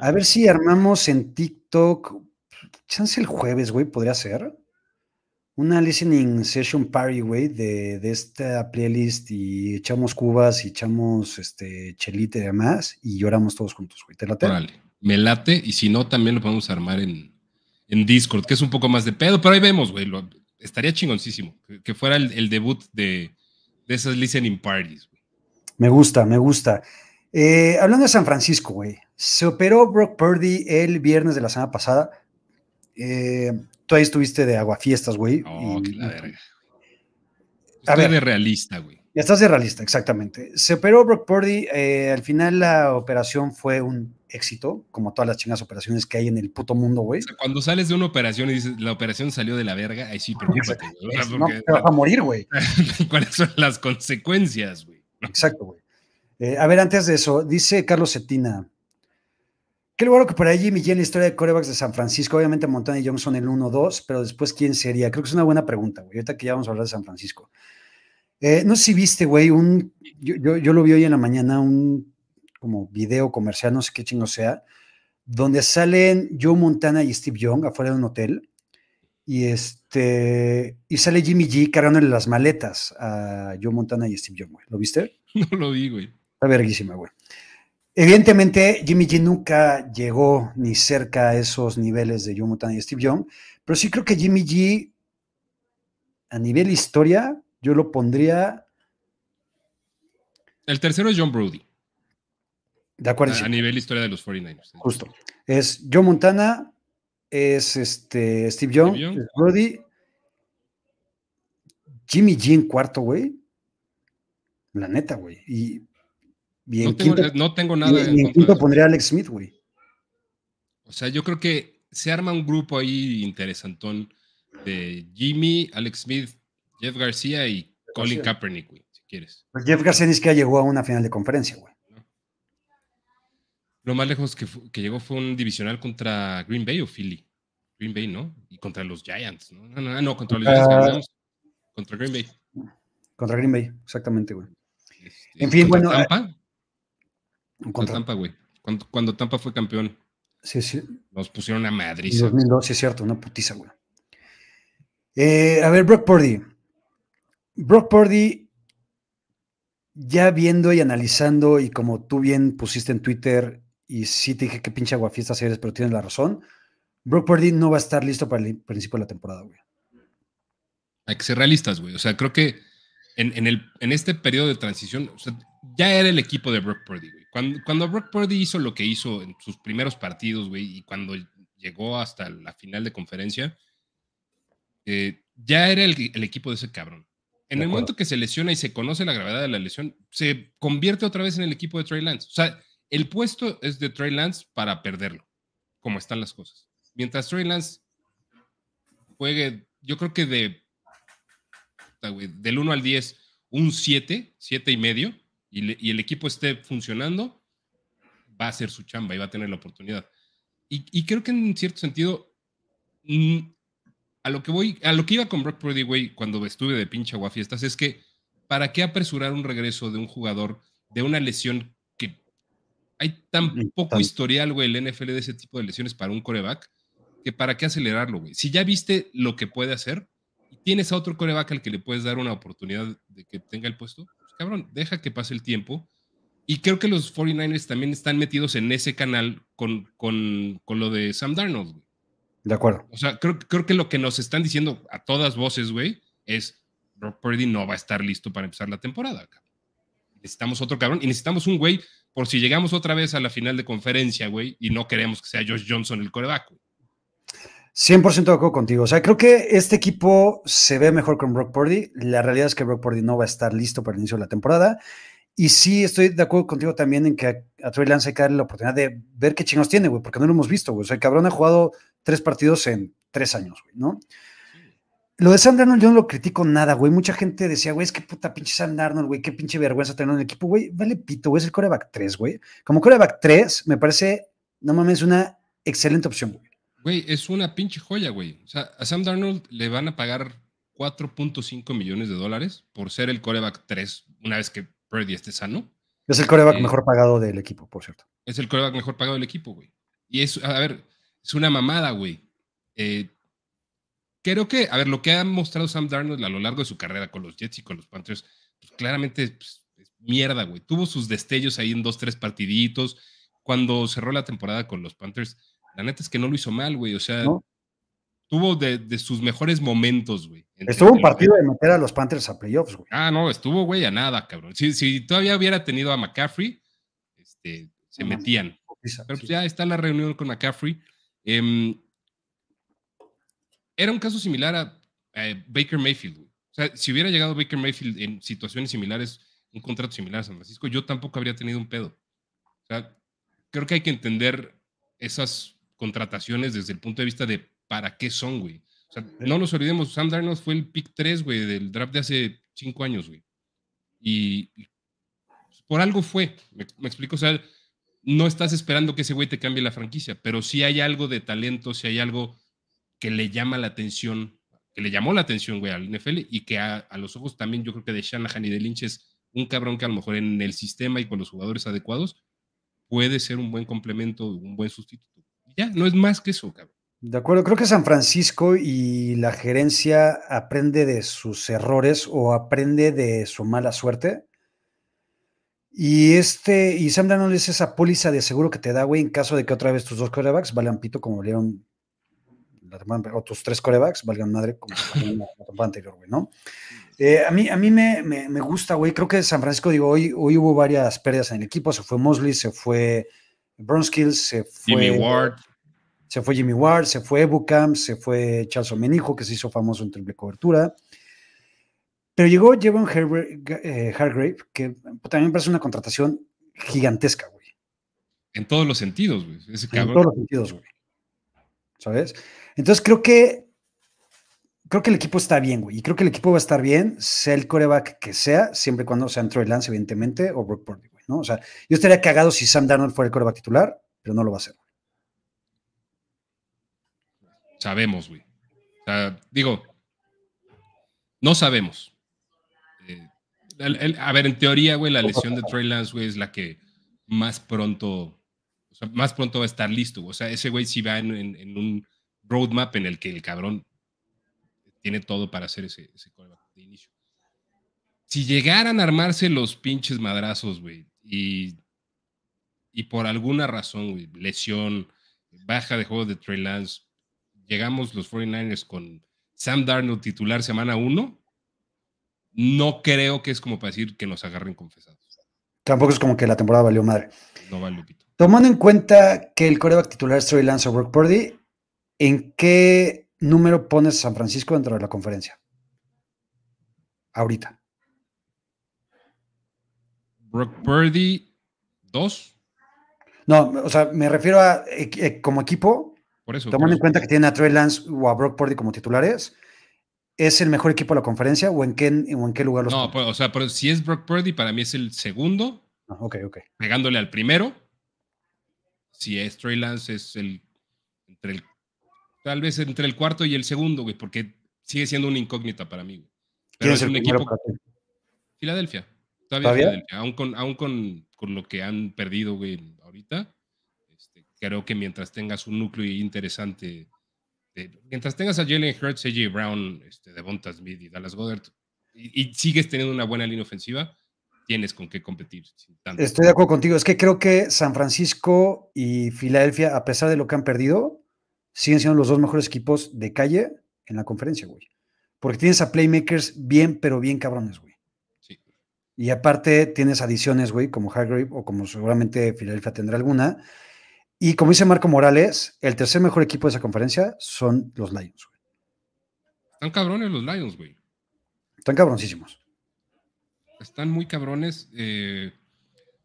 A ver si armamos en TikTok, chance el jueves, güey, podría ser. Una listening session party, güey, de, esta playlist y echamos cubas y echamos este chelite y demás y lloramos todos juntos, güey. ¿Te late? me late y si no, también lo podemos armar en, Discord, que es un poco más de pedo, pero ahí vemos, güey. estaría chingoncísimo que, fuera el, debut de, de, esas listening parties, güey. Me gusta, me gusta. Eh, hablando de San Francisco, güey. Se operó Brock Purdy el viernes de la semana pasada. Eh, tú ahí estuviste de aguafiestas, güey. Oh, qué la verga. A ver, de realista, güey. Ya estás de realista, exactamente. Se operó Brock Purdy. Eh, al final la operación fue un éxito, como todas las chingas operaciones que hay en el puto mundo, güey. cuando sales de una operación y dices, la operación salió de la verga, ahí sí, preocúpate. no, te vas a morir, güey. *laughs* ¿Cuáles son las consecuencias, güey? Exacto, güey. Eh, a ver, antes de eso, dice Carlos Cetina. Qué bueno que por allí Jimmy G en la historia de corebacks de San Francisco. Obviamente Montana y Johnson el 1-2, pero después, ¿quién sería? Creo que es una buena pregunta, güey. Ahorita que ya vamos a hablar de San Francisco. Eh, no sé si viste, güey, un. Yo, yo, lo vi hoy en la mañana, un como video comercial, no sé qué chingo sea, donde salen Joe Montana y Steve Young afuera de un hotel. Y este. Y sale Jimmy G cargándole las maletas a Joe Montana y Steve Young, güey. ¿Lo viste? *laughs* No lo vi, güey. Está verguísima, güey. Evidentemente, Jimmy G nunca llegó ni cerca a esos niveles de Joe Montana y Steve Young, pero sí creo que Jimmy G, a nivel historia, yo lo pondría. El tercero es John Brody. De acuerdo. A, nivel historia de los 49ers. Justo. Es Joe Montana, es este Steve Young, Es Brody. Jimmy G en cuarto, güey. La neta, güey. Y no, tengo, no, tengo, nada. Y, en quinto pondría Alex Smith, güey. O sea, yo creo que se arma un grupo ahí interesantón de Jimmy, Alex Smith, Jeff García y Colin Kaepernick, güey, si quieres. Pues Jeff García ni siquiera llegó a una final de conferencia, güey. Lo más lejos que, llegó fue un divisional contra Green Bay o Philly. Green Bay, ¿no? Y contra los Giants, ¿no? No, no, no contra los Giants. contra Green Bay. Contra Green Bay, exactamente, güey. Este, en fin, bueno. Tampa, contra Tampa, güey. Cuando, Tampa fue campeón. Sí, sí. Nos pusieron a Madrid. 2002, sí es cierto, una putiza, güey. Eh, a ver, Brock Purdy. Brock Purdy, ya viendo y analizando, y como tú bien pusiste en Twitter, y sí te dije que pinche aguafiestas eres, pero tienes la razón. Brock Purdy no va a estar listo para el principio de la temporada, güey. Hay que ser realistas, güey. O sea, creo que en, el, en este periodo de transición, ya era el equipo de Brock Purdy, güey. Cuando, cuando Brock Purdy hizo lo que hizo en sus primeros partidos, güey, y cuando llegó hasta la final de conferencia, eh, ya era el, equipo de ese cabrón. En el momento que se lesiona y se conoce la gravedad de la lesión, se convierte otra vez en el equipo de Trey Lance. O sea, el puesto es de Trey Lance para perderlo, como están las cosas. Mientras Trey Lance juegue, yo creo que de del 1 al 10, un 7, 7 y medio, y, el equipo esté funcionando, va a ser su chamba y va a tener la oportunidad. Y, creo que en cierto sentido, mm, a lo que voy, a lo que iba con Brock Purdy, güey, cuando estuve de pinche aguafiestas, es que ¿para qué apresurar un regreso de un jugador de una lesión que hay tan poco historial, güey, el NFL de ese tipo de lesiones para un coreback, que para qué acelerarlo, güey? Si ya viste lo que puede hacer, y tienes a otro coreback al que le puedes dar una oportunidad de que tenga el puesto, pues cabrón, deja que pase el tiempo. Y creo que los 49ers también están metidos en ese canal con, con, con lo de Sam Darnold, güey. De acuerdo. O sea, creo, creo que lo que nos están diciendo a todas voces, güey, es Brock Purdy no va a estar listo para empezar la temporada. Necesitamos otro cabrón y necesitamos un güey por si llegamos otra vez a la final de conferencia, güey, y no queremos que sea Josh Johnson el coreback. 100% de acuerdo contigo. O sea, creo que este equipo se ve mejor con Brock Purdy. La realidad es que Brock Purdy no va a estar listo para el inicio de la temporada. Y sí, estoy de acuerdo contigo también en que a, Trey Lance hay que darle la oportunidad de ver qué chingos tiene, güey, porque no lo hemos visto, güey. O sea, el cabrón ha jugado tres partidos en tres años, güey, ¿no? Lo de Sam Darnold yo no lo critico nada, güey. Mucha gente decía, güey, es que puta pinche Sam Darnold, güey, qué pinche vergüenza tener un equipo, güey. Vale pito, güey, es el coreback 3, güey. Como coreback 3, me parece, no mames, una excelente opción, güey. Güey, es una pinche joya, güey. O sea, a Sam Darnold le van a pagar 4.5 millones de dólares por ser el coreback 3 una vez que Purdy esté sano. Es el coreback eh, mejor pagado del equipo, por cierto. Es el coreback mejor pagado del equipo, güey. Y es, a ver, es una mamada, güey. Eh, creo que, a ver, lo que ha mostrado Sam Darnold a lo largo de su carrera con los Jets y con los Panthers, pues claramente pues, es mierda, güey. Tuvo sus destellos ahí en dos, tres partiditos. Cuando cerró la temporada con los Panthers, la neta es que no lo hizo mal, güey. O sea, tuvo de, sus mejores momentos, güey. Estuvo un partido de meter a los Panthers a playoffs, güey. Ah, no, estuvo, güey, a nada, cabrón. Si, si todavía hubiera tenido a McCaffrey, este, se metían. Pero pues ya está la reunión con McCaffrey. Eh, era un caso similar a Baker Mayfield. O sea, si hubiera llegado Baker Mayfield en situaciones similares, un contrato similar a San Francisco, yo tampoco habría tenido un pedo. O sea, creo que hay que entender esas contrataciones desde el punto de vista de para qué son, güey. O sea, no nos olvidemos, Sam Darnold fue el pick 3, güey, del draft de hace 5 años, güey. Y, por algo fue, me, me, explico, o sea, no estás esperando que ese güey te cambie la franquicia, pero si hay algo de talento, si hay algo que le llama la atención, que le llamó la atención, güey, al NFL y que a, los ojos también yo creo que de Shanahan y de Lynch es un cabrón que a lo mejor en el sistema y con los jugadores adecuados puede ser un buen complemento, un buen sustituto. Ya, no es más que eso, cabrón. De acuerdo, creo que San Francisco y la gerencia aprende de sus errores o aprende de su mala suerte. Y este, y Sam Darnold es esa póliza de seguro que te da, güey, en caso de que otra vez tus dos quarterbacks valgan pito como valieron otros tres corebacks, valgan madre, como *laughs* la anterior, güey, ¿no? Eh, a mí, a mí me, me, gusta, güey. Creo que San Francisco, digo, hoy, hoy hubo varias pérdidas en el equipo. Se fue Mosley, se fue Bronskills, se fue. Jimmy Ward. Se fue Jimmy Ward, se fue Ebucam, se fue Charles Omenijo, que se hizo famoso en triple cobertura. Pero llegó Jevon eh, Hargrave, que también me parece una contratación gigantesca, güey. En todos los sentidos, güey. En todos los sentidos, güey. ¿Sabes? Entonces creo que creo que el equipo está bien, güey. Y creo que el equipo va a estar bien, sea el coreback que sea, siempre y cuando sea Troy Lance, evidentemente, o Brock Purdy, güey, ¿no? O sea, yo estaría cagado si Sam Darnold fuera el coreback titular, pero no lo va a hacer. Sabemos, güey. O sea, digo, no sabemos. Eh, a ver, en teoría, güey, la lesión de Trey Lance, güey, es la que más pronto, o sea, más pronto va a estar listo. O sea, ese güey sí va en un roadmap en el que el cabrón tiene todo para hacer ese, ese de inicio. Si llegaran a armarse los pinches madrazos, güey, y, y por alguna razón, güey, lesión, baja de juego de Trey Lance, llegamos los 49ers con Sam Darnold titular semana 1, no creo que es como para decir que nos agarren confesados. Tampoco es como que la temporada valió madre. No vale, pito. Tomando en cuenta que el coreback titular es Trey Lance o Brock Purdy, ¿En qué número pones San Francisco dentro de la conferencia? Ahorita. Brock Purdy, dos. No, o sea, me refiero a eh, eh, como equipo. Por eso. Tomando en cuenta que tiene a Trey Lance o a Brock Purdy como titulares, ¿es el mejor equipo de la conferencia o en qué, en qué lugar los No, pues, o sea, pero si es Brock Purdy, para mí es el segundo. Ah, ok, ok. Pegándole al primero. Si es Trey Lance, es el entre el Tal vez entre el cuarto y el segundo, güey, porque sigue siendo una incógnita para mí, güey. Pero es, un equipo. Filadelfia. Todavía, Filadelfia. Aún, con, aún con, lo que han perdido, güey, ahorita. Creo que mientras tengas un núcleo interesante, mientras tengas a Jalen Hurts, AJ Brown, este, Devonta Smith y Dallas Goddard, y, sigues teniendo una buena línea ofensiva, tienes con qué competir. Estoy de acuerdo contigo. Es que creo que San Francisco y Filadelfia, a pesar de lo que han perdido, siguen siendo los dos mejores equipos de calle en la conferencia, güey. Porque tienes a playmakers bien, pero bien cabrones, güey. Sí. Y aparte tienes adiciones, güey, como Hargrave o como seguramente Filadelfia tendrá alguna. Y como dice Marco Morales, el tercer mejor equipo de esa conferencia son los Lions, güey. Están cabrones los Lions, güey. Están cabroncísimos. Están muy cabrones. Eh,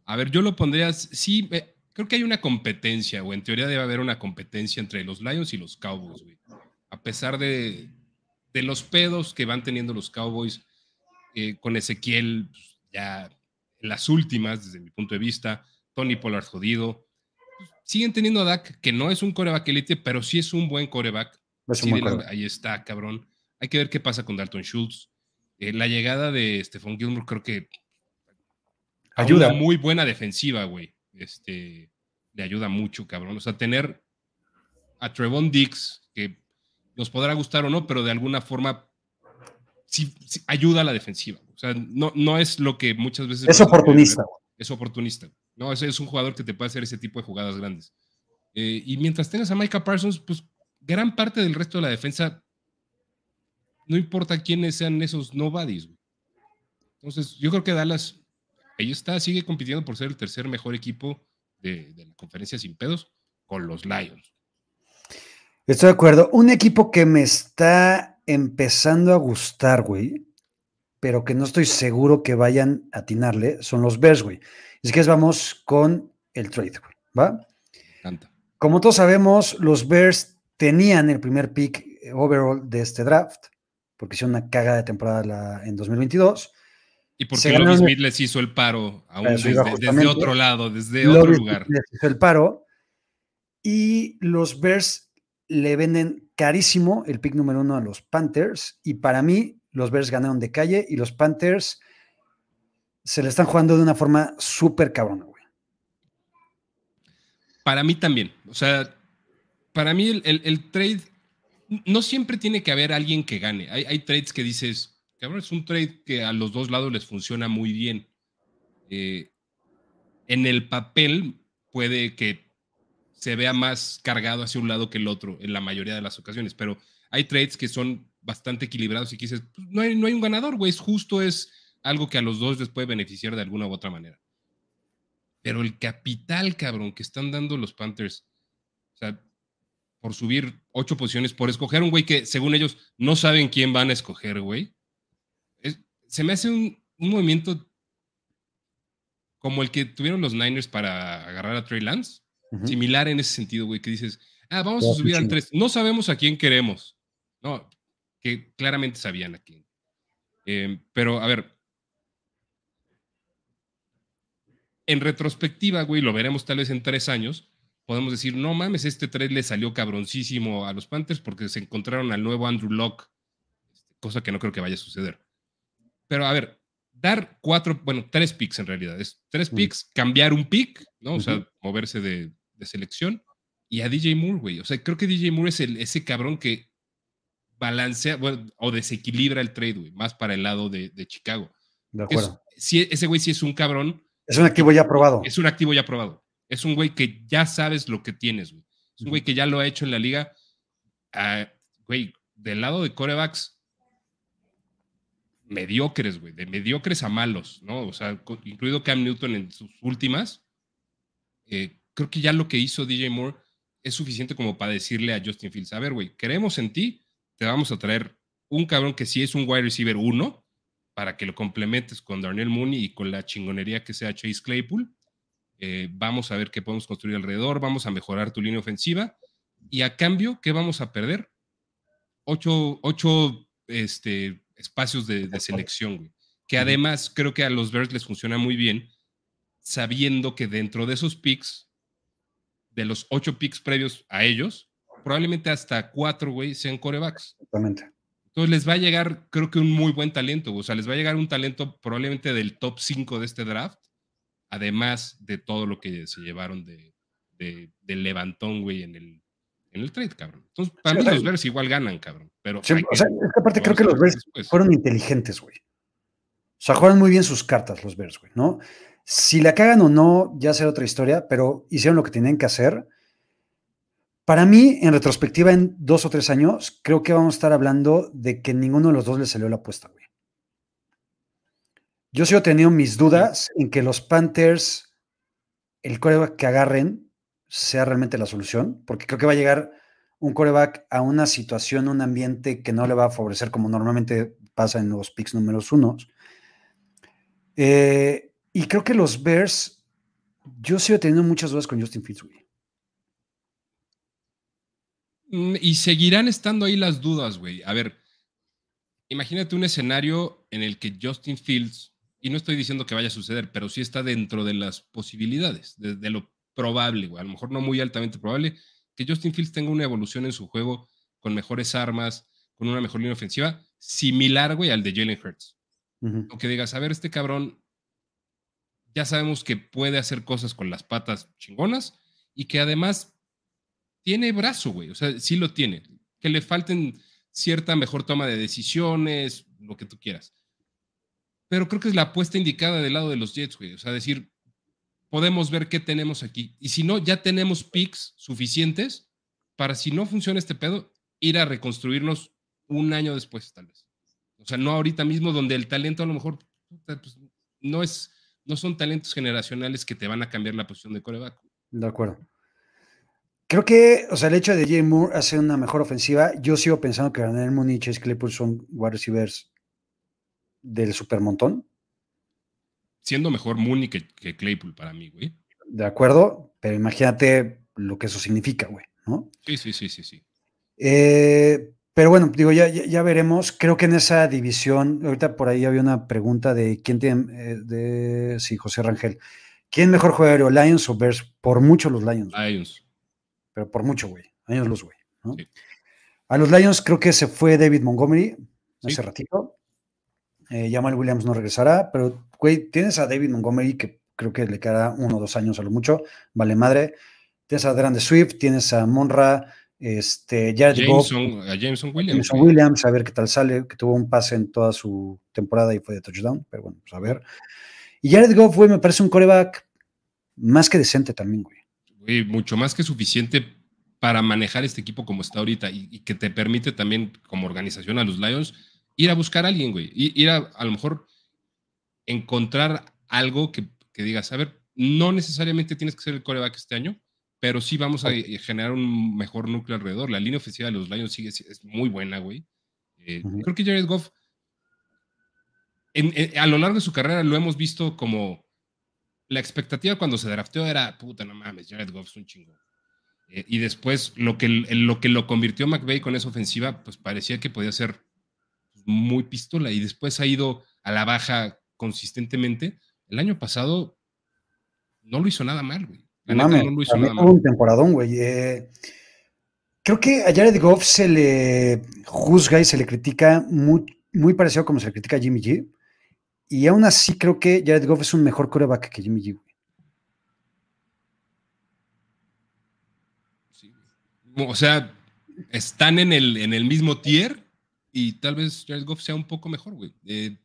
a ver, yo lo pondría, sí, eh, creo que hay una competencia, o en teoría debe haber una competencia entre los Lions y los Cowboys, güey. A pesar de, los pedos que van teniendo los Cowboys eh, con Ezequiel, pues, ya en las últimas, desde mi punto de vista, Tony Pollard jodido. Siguen teniendo a Dak, que no es un coreback elite, pero sí es un buen coreback. ahí está, cabrón. Hay que ver qué pasa con Dalton Schultz. Eh, la llegada de Stephon Gilmore creo que ayuda. Una muy buena defensiva, güey. Este, le ayuda mucho, cabrón. O sea, tener a Trevon Dix, que nos podrá gustar o no, pero de alguna forma sí, ayuda a la defensiva. O sea, no, no es lo que muchas veces... Es oportunista. Es oportunista. No, es, es un jugador que te puede hacer ese tipo de jugadas grandes. Eh, y mientras tengas a Micah Parsons, pues gran parte del resto de la defensa no importa quiénes sean esos nobodies. Entonces, yo creo que Dallas, ahí está, sigue compitiendo por ser el tercer mejor equipo de, la conferencia sin pedos con los Lions. Estoy de acuerdo. Un equipo que me está empezando a gustar, güey, pero que no estoy seguro que vayan a atinarle, son los Bears, güey. Es que vamos con el trade, ¿va? Como todos sabemos, los Bears tenían el primer pick overall de este draft porque hicieron una caga de temporada en 2022. Y porque Lovie Smith les hizo el paro aún desde, otro lado, desde otro lugar. Les hizo el paro. Y los Bears le venden carísimo el pick número uno a los Panthers. Y para mí, los Bears ganaron de calle y los Panthers se le están jugando de una forma súper cabrona, güey. Para mí también. O sea, para mí el trade no siempre tiene que haber alguien que gane. Hay, trades que dices, cabrón, es un trade que a los dos lados les funciona muy bien. Eh, en el papel puede que se vea más cargado hacia un lado que el otro en la mayoría de las ocasiones, pero hay trades que son bastante equilibrados y que dices, pues, no, hay, no hay un ganador, güey, es justo, es algo que a los dos les puede beneficiar de alguna u otra manera. Pero el capital, cabrón, que están dando los Panthers, o sea, por subir ocho posiciones, por escoger un güey que según ellos no saben quién van a escoger, güey. se me hace un, movimiento como el que tuvieron los Niners para agarrar a Trey Lance, similar en ese sentido, güey, que dices, ah, vamos a subir al tres, no sabemos a quién queremos, no, que claramente sabían a quién. Em, pero, a ver, en retrospectiva, güey, lo veremos tal vez en tres años, podemos decir, no mames, este trade le salió cabroncísimo a los Panthers porque se encontraron al nuevo Andrew Locke, cosa que no creo que vaya a suceder. Pero a ver, dar cuatro, bueno, tres picks en realidad, es tres picks, cambiar un pick, ¿no? O sea, moverse de, selección y a DJ Moore, güey. O sea, creo que DJ Moore es el, ese cabrón que balancea bueno, o desequilibra el trade, güey, más para el lado de, Chicago. De acuerdo. ese güey sí es un cabrón. Es un activo ya probado. Es un activo ya probado. Es un güey que ya sabes lo que tienes, güey. Es un güey que ya lo ha hecho en la liga. Ah, güey, del lado de corebacks, mediocres, güey, de mediocres a malos, ¿no? O sea, incluido Cam Newton en sus últimas. Eh, creo que ya lo que hizo DJ Moore es suficiente como para decirle a Justin Fields, a ver, güey, queremos en ti, te vamos a traer un cabrón que sí es un wide receiver uno, para que lo complementes con Darnell Mooney y con la chingonería que sea Chase Claypool. Eh, vamos a ver qué podemos construir alrededor, vamos a mejorar tu línea ofensiva y a cambio, ¿qué vamos a perder? Ocho, este, espacios de, selección, Que además creo que a los Bears les funciona muy bien, sabiendo que dentro de esos picks, de los ocho picks previos a ellos, probablemente hasta cuatro, güey, sean corebacks. Exactamente. Entonces les va a llegar, creo que un muy buen talento, o sea, les va a llegar un talento probablemente del top 5 de este draft además de todo lo que se llevaron de, del levantón, güey, en el, en el trade, cabrón. Entonces, para mí los Bears igual ganan, cabrón. Pero o sea, es que aparte creo que los Bears fueron inteligentes, güey. O sea, juegan muy bien sus cartas los Bears, güey, ¿no? Si la cagan o no, ya será otra historia, pero hicieron lo que tenían que hacer. Para mí, en retrospectiva, en dos o tres años, creo que vamos a estar hablando de que ninguno de los dos le salió la apuesta, güey. Yo sigo teniendo mis dudas en que los Panthers, el coreback que agarren, sea realmente la solución, porque creo que va a llegar un coreback a una situación, un ambiente que no le va a favorecer como normalmente pasa en los picks números unos. Eh, y creo que los Bears, yo sigo teniendo muchas dudas con Justin Fields, güey. Mm, y seguirán estando ahí las dudas, güey. A ver, imagínate un escenario en el que Justin Fields, y no estoy diciendo que vaya a suceder, pero sí está dentro de las posibilidades, de, lo probable, güey. A lo mejor no muy altamente probable, que Justin Fields tenga una evolución en su juego con mejores armas, con una mejor línea ofensiva, similar, güey, al de Jalen Hurts. O que digas, a ver, este cabrón, ya sabemos que puede hacer cosas con las patas chingonas y que además tiene brazo, güey. O sea, sí lo tiene. Que le falten cierta mejor toma de decisiones, lo que tú quieras. Pero creo que es la apuesta indicada del lado de los Jets, güey. O sea, decir, podemos ver qué tenemos aquí. Y si no, ya tenemos picks suficientes para, si no funciona este pedo, ir a reconstruirnos un año después, tal vez. O sea, no ahorita mismo, donde el talento a lo mejor pues, no es, no son talentos generacionales que te van a cambiar la posición de coreback. De acuerdo. Creo que, o sea, el hecho de Jay Moore hacer una mejor ofensiva, yo sigo pensando que Daniel Mooney y Chase Claypool son wide receivers del supermontón. Siendo mejor Mooney que, Claypool para mí, güey. De acuerdo, pero imagínate lo que eso significa, güey, ¿no? Sí, sí, sí, sí, sí. Eh, pero bueno, digo, ya, ya, veremos. Creo que en esa división, ahorita por ahí había una pregunta de quién tiene, eh, de, sí, José Rangel. ¿Quién mejor juega, Lions o Bears? Por mucho los Lions. Lions pero por mucho, güey. Años luz, güey. A los Lions creo que se fue David Montgomery hace ratito. Eh, Jamal Williams no regresará, pero, güey, tienes a David Montgomery que creo que le quedará uno o dos años a lo mucho, vale madre. Tienes a de Swift, tienes a Monra, este, Jared Jameson, a Jameson Williams. Jameson Williams, a ver qué tal sale, que tuvo un pase en toda su temporada y fue de touchdown, pero bueno, pues a ver. Y Jared Goff, güey, me parece un coreback más que decente también, güey mucho más que suficiente para manejar este equipo como está ahorita y, que te permite también, como organización a los Lions, ir a buscar a alguien, güey. Ir a, a lo mejor encontrar algo que, que digas, a ver, no necesariamente tienes que ser el coreback este año, pero sí vamos a generar un mejor núcleo alrededor. La línea ofensiva de los Lions sigue, es muy buena, güey. Eh, creo que Jared Goff, a lo largo de su carrera lo hemos visto como la expectativa cuando se drafteó era, puta, no mames, Jared Goff es un chingo. Eh, y después lo que, lo que lo convirtió McVeigh con esa ofensiva, pues parecía que podía ser muy pistola y después ha ido a la baja consistentemente. El año pasado no lo hizo nada mal, güey. no lo hizo nada mal. un temporadón, güey. Eh, creo que a Jared Goff se le juzga y se le critica muy, muy parecido como se le critica a Jimmy G. Y aún así creo que Jared Goff es un mejor coreback que Jimmy G. O sea, están en el, en el mismo tier y tal vez Jared Goff sea un poco mejor, güey. Eh,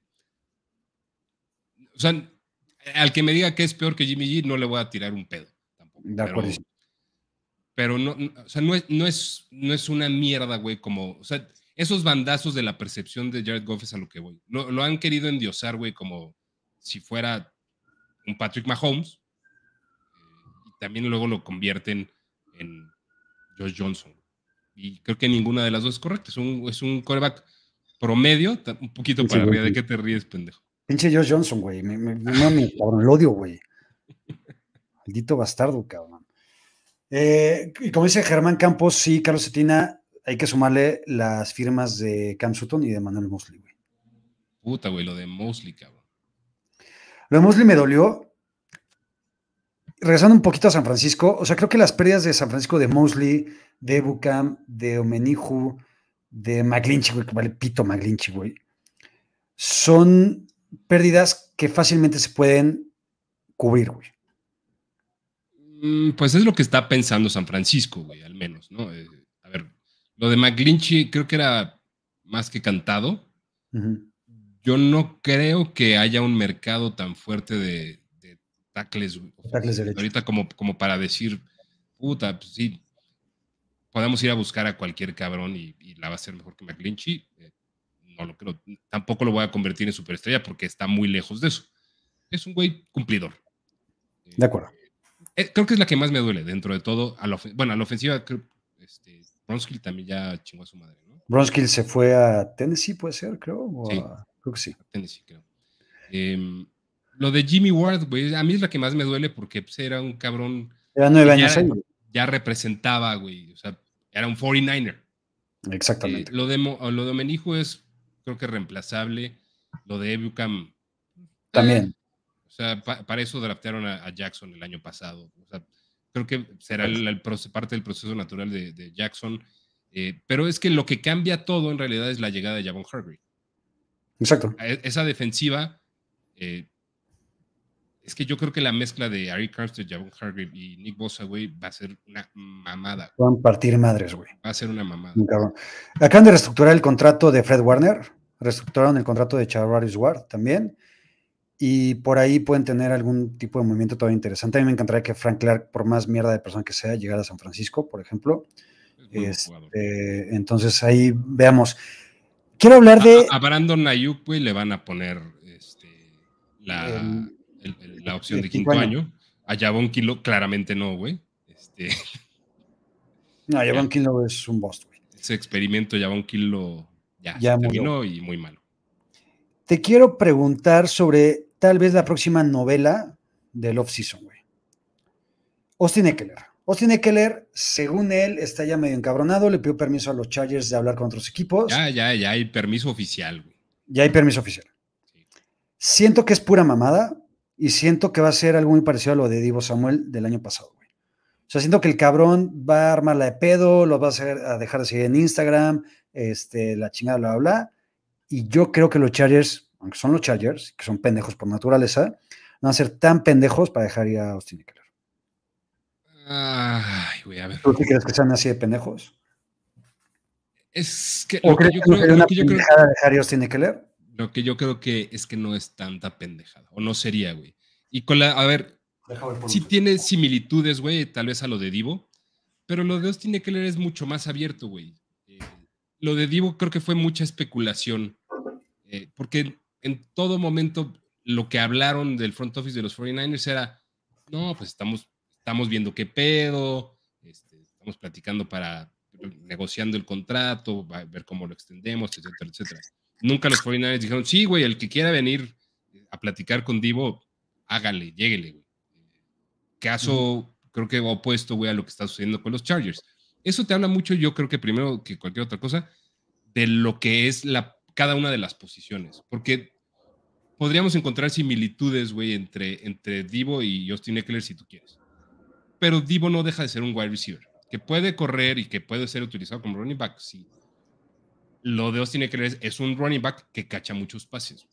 o sea, al que me diga que es peor que Jimmy G, no le voy a tirar un pedo tampoco. De acuerdo. Pero, no, o sea, no es, no es, no es una mierda, güey, como, o sea, esos bandazos de la percepción de Jared Goff es a lo que voy. Lo, han querido endiosar, güey, como si fuera un Patrick Mahomes. Eh, y también luego lo convierten en Josh Johnson. Y creo que ninguna de las dos es correcta. Es un, es un coreback promedio, un poquito para arriba. ¿De qué te ríes, pendejo? Pinche Josh Johnson, güey. Me, me, me, *laughs* cabrón, lo odio, güey. Maldito bastardo, cabrón. Eh, y como dice Germán Campos, sí, Carlos Cetina, hay que sumarle las firmas de Cam Sutton y de Manuel Mosley, güey. Puta, güey, lo de Mosley, cabrón. Lo de Mosley me dolió. Regresando un poquito a San Francisco, o sea, creo que las pérdidas de San Francisco de Mosley, de Bucam, de Omenihu, de McGlinchy, güey, que vale pito McGlinchy, güey, son pérdidas que fácilmente se pueden cubrir, güey. Mm, pues es lo que está pensando San Francisco, güey, al menos, ¿no? Eh, lo de McGlinchy creo que era más que cantado. yo no creo que haya un mercado tan fuerte de, de tackles, ahorita como, como para decir, puta, pues sí, podemos ir a buscar a cualquier cabrón y, la va a hacer mejor que McGlinchy. Eh, no lo creo. Tampoco lo voy a convertir en superestrella porque está muy lejos de eso. Es un güey cumplidor. De acuerdo. Eh, creo que es la que más me duele dentro de todo. A bueno, a la ofensiva, creo, este, Bronskill también ya chingó a su madre, ¿no? Bronskill se fue a Tennessee, puede ser, creo. sí, creo que sí. A Tennessee, creo. Em, lo de Jimmy Ward, güey, a mí es la que más me duele porque pues, era un cabrón. Era nueve años ya, ya representaba, güey. O sea, era un 49er. Exactamente. Eh, lo, de, lo de Menijo es, creo que reemplazable. Lo de Ebucam. También. Eh, o sea, para eso draftearon a, Jackson el año pasado. O sea, creo que será el, parte del proceso natural de, Jackson. Eh, pero es que lo que cambia todo en realidad es la llegada de Javon Hargrave. Exacto. E, esa defensiva, es que yo creo que la mezcla de Ari Carter, Javon Hargrave y Nick Bosa, güey, va a ser una mamada. Van a partir madres, güey. Va a ser una mamada. Acaban de reestructurar el contrato de Fred Warner, reestructuraron el contrato de Charles Ward también, y por ahí pueden tener algún tipo de movimiento todavía interesante. A mí me encantaría que Frank Clark, por más mierda de persona que sea, llegara a San Francisco, por ejemplo. Este, entonces ahí veamos. Quiero hablar de. A, Brandon Ayuk, güey, le van a poner este, la la opción de quinto año. A Javon Kilo claramente no, güey. Este, *laughs* no, Javon Kilo es un boss, güey. Ese experimento Javon Kilo ya, ya terminó y muy malo. Te quiero preguntar sobre tal vez la próxima novela del off-season, güey. Austin Eckler. Austin Eckler, según él, está ya medio encabronado, le pidió permiso a los Chargers de hablar con otros equipos. Ya, ya, ya hay permiso oficial, güey. Ya hay permiso oficial. Siento que es pura mamada, y siento que va a ser algo muy parecido a lo de Divo Samuel del año pasado, güey. O sea, siento que el cabrón va a armar la de pedo, lo va a, hacer, a dejar de seguir en Instagram, este, la chingada, bla, bla, bla. Y yo creo que los Chargers, aunque son los Chargers, que son pendejos por naturaleza, van a ser tan pendejos para dejar ir a Austin Eckler. Ay, güey, a ver. ¿Tú crees que sean así de pendejos? Es que, lo que yo creo, lo que yo creo... dejar ir a Austin Eckler? Lo que yo creo que es que no es tanta pendejada, o no sería, güey. Y con la, a ver, sí tiene similitudes, güey, tal vez a lo de Divo, pero lo de Austin Eckler es mucho más abierto, güey. Eh, lo de Divo creo que fue mucha especulación, eh, porque en todo momento lo que hablaron del front office de los 49ers era, no, pues estamos, estamos viendo qué pedo, este, estamos platicando para negociando el contrato, ver cómo lo extendemos, etcétera, etcétera. Nunca los 49ers dijeron, sí, güey, el que quiera venir a platicar con Divo, hágale, lléguele, güey. Caso, creo que opuesto, güey, a lo que está sucediendo con los Chargers. Eso te habla mucho, yo creo que primero que cualquier otra cosa, de lo que es la, cada una de las posiciones. Porque podríamos encontrar similitudes, güey, entre, entre Divo y Justin Eckler si tú quieres. Pero Divo no deja de ser un wide receiver, que puede correr y que puede ser utilizado como running back, sí lo de Austin Eckler es, un running back que cacha muchos pases.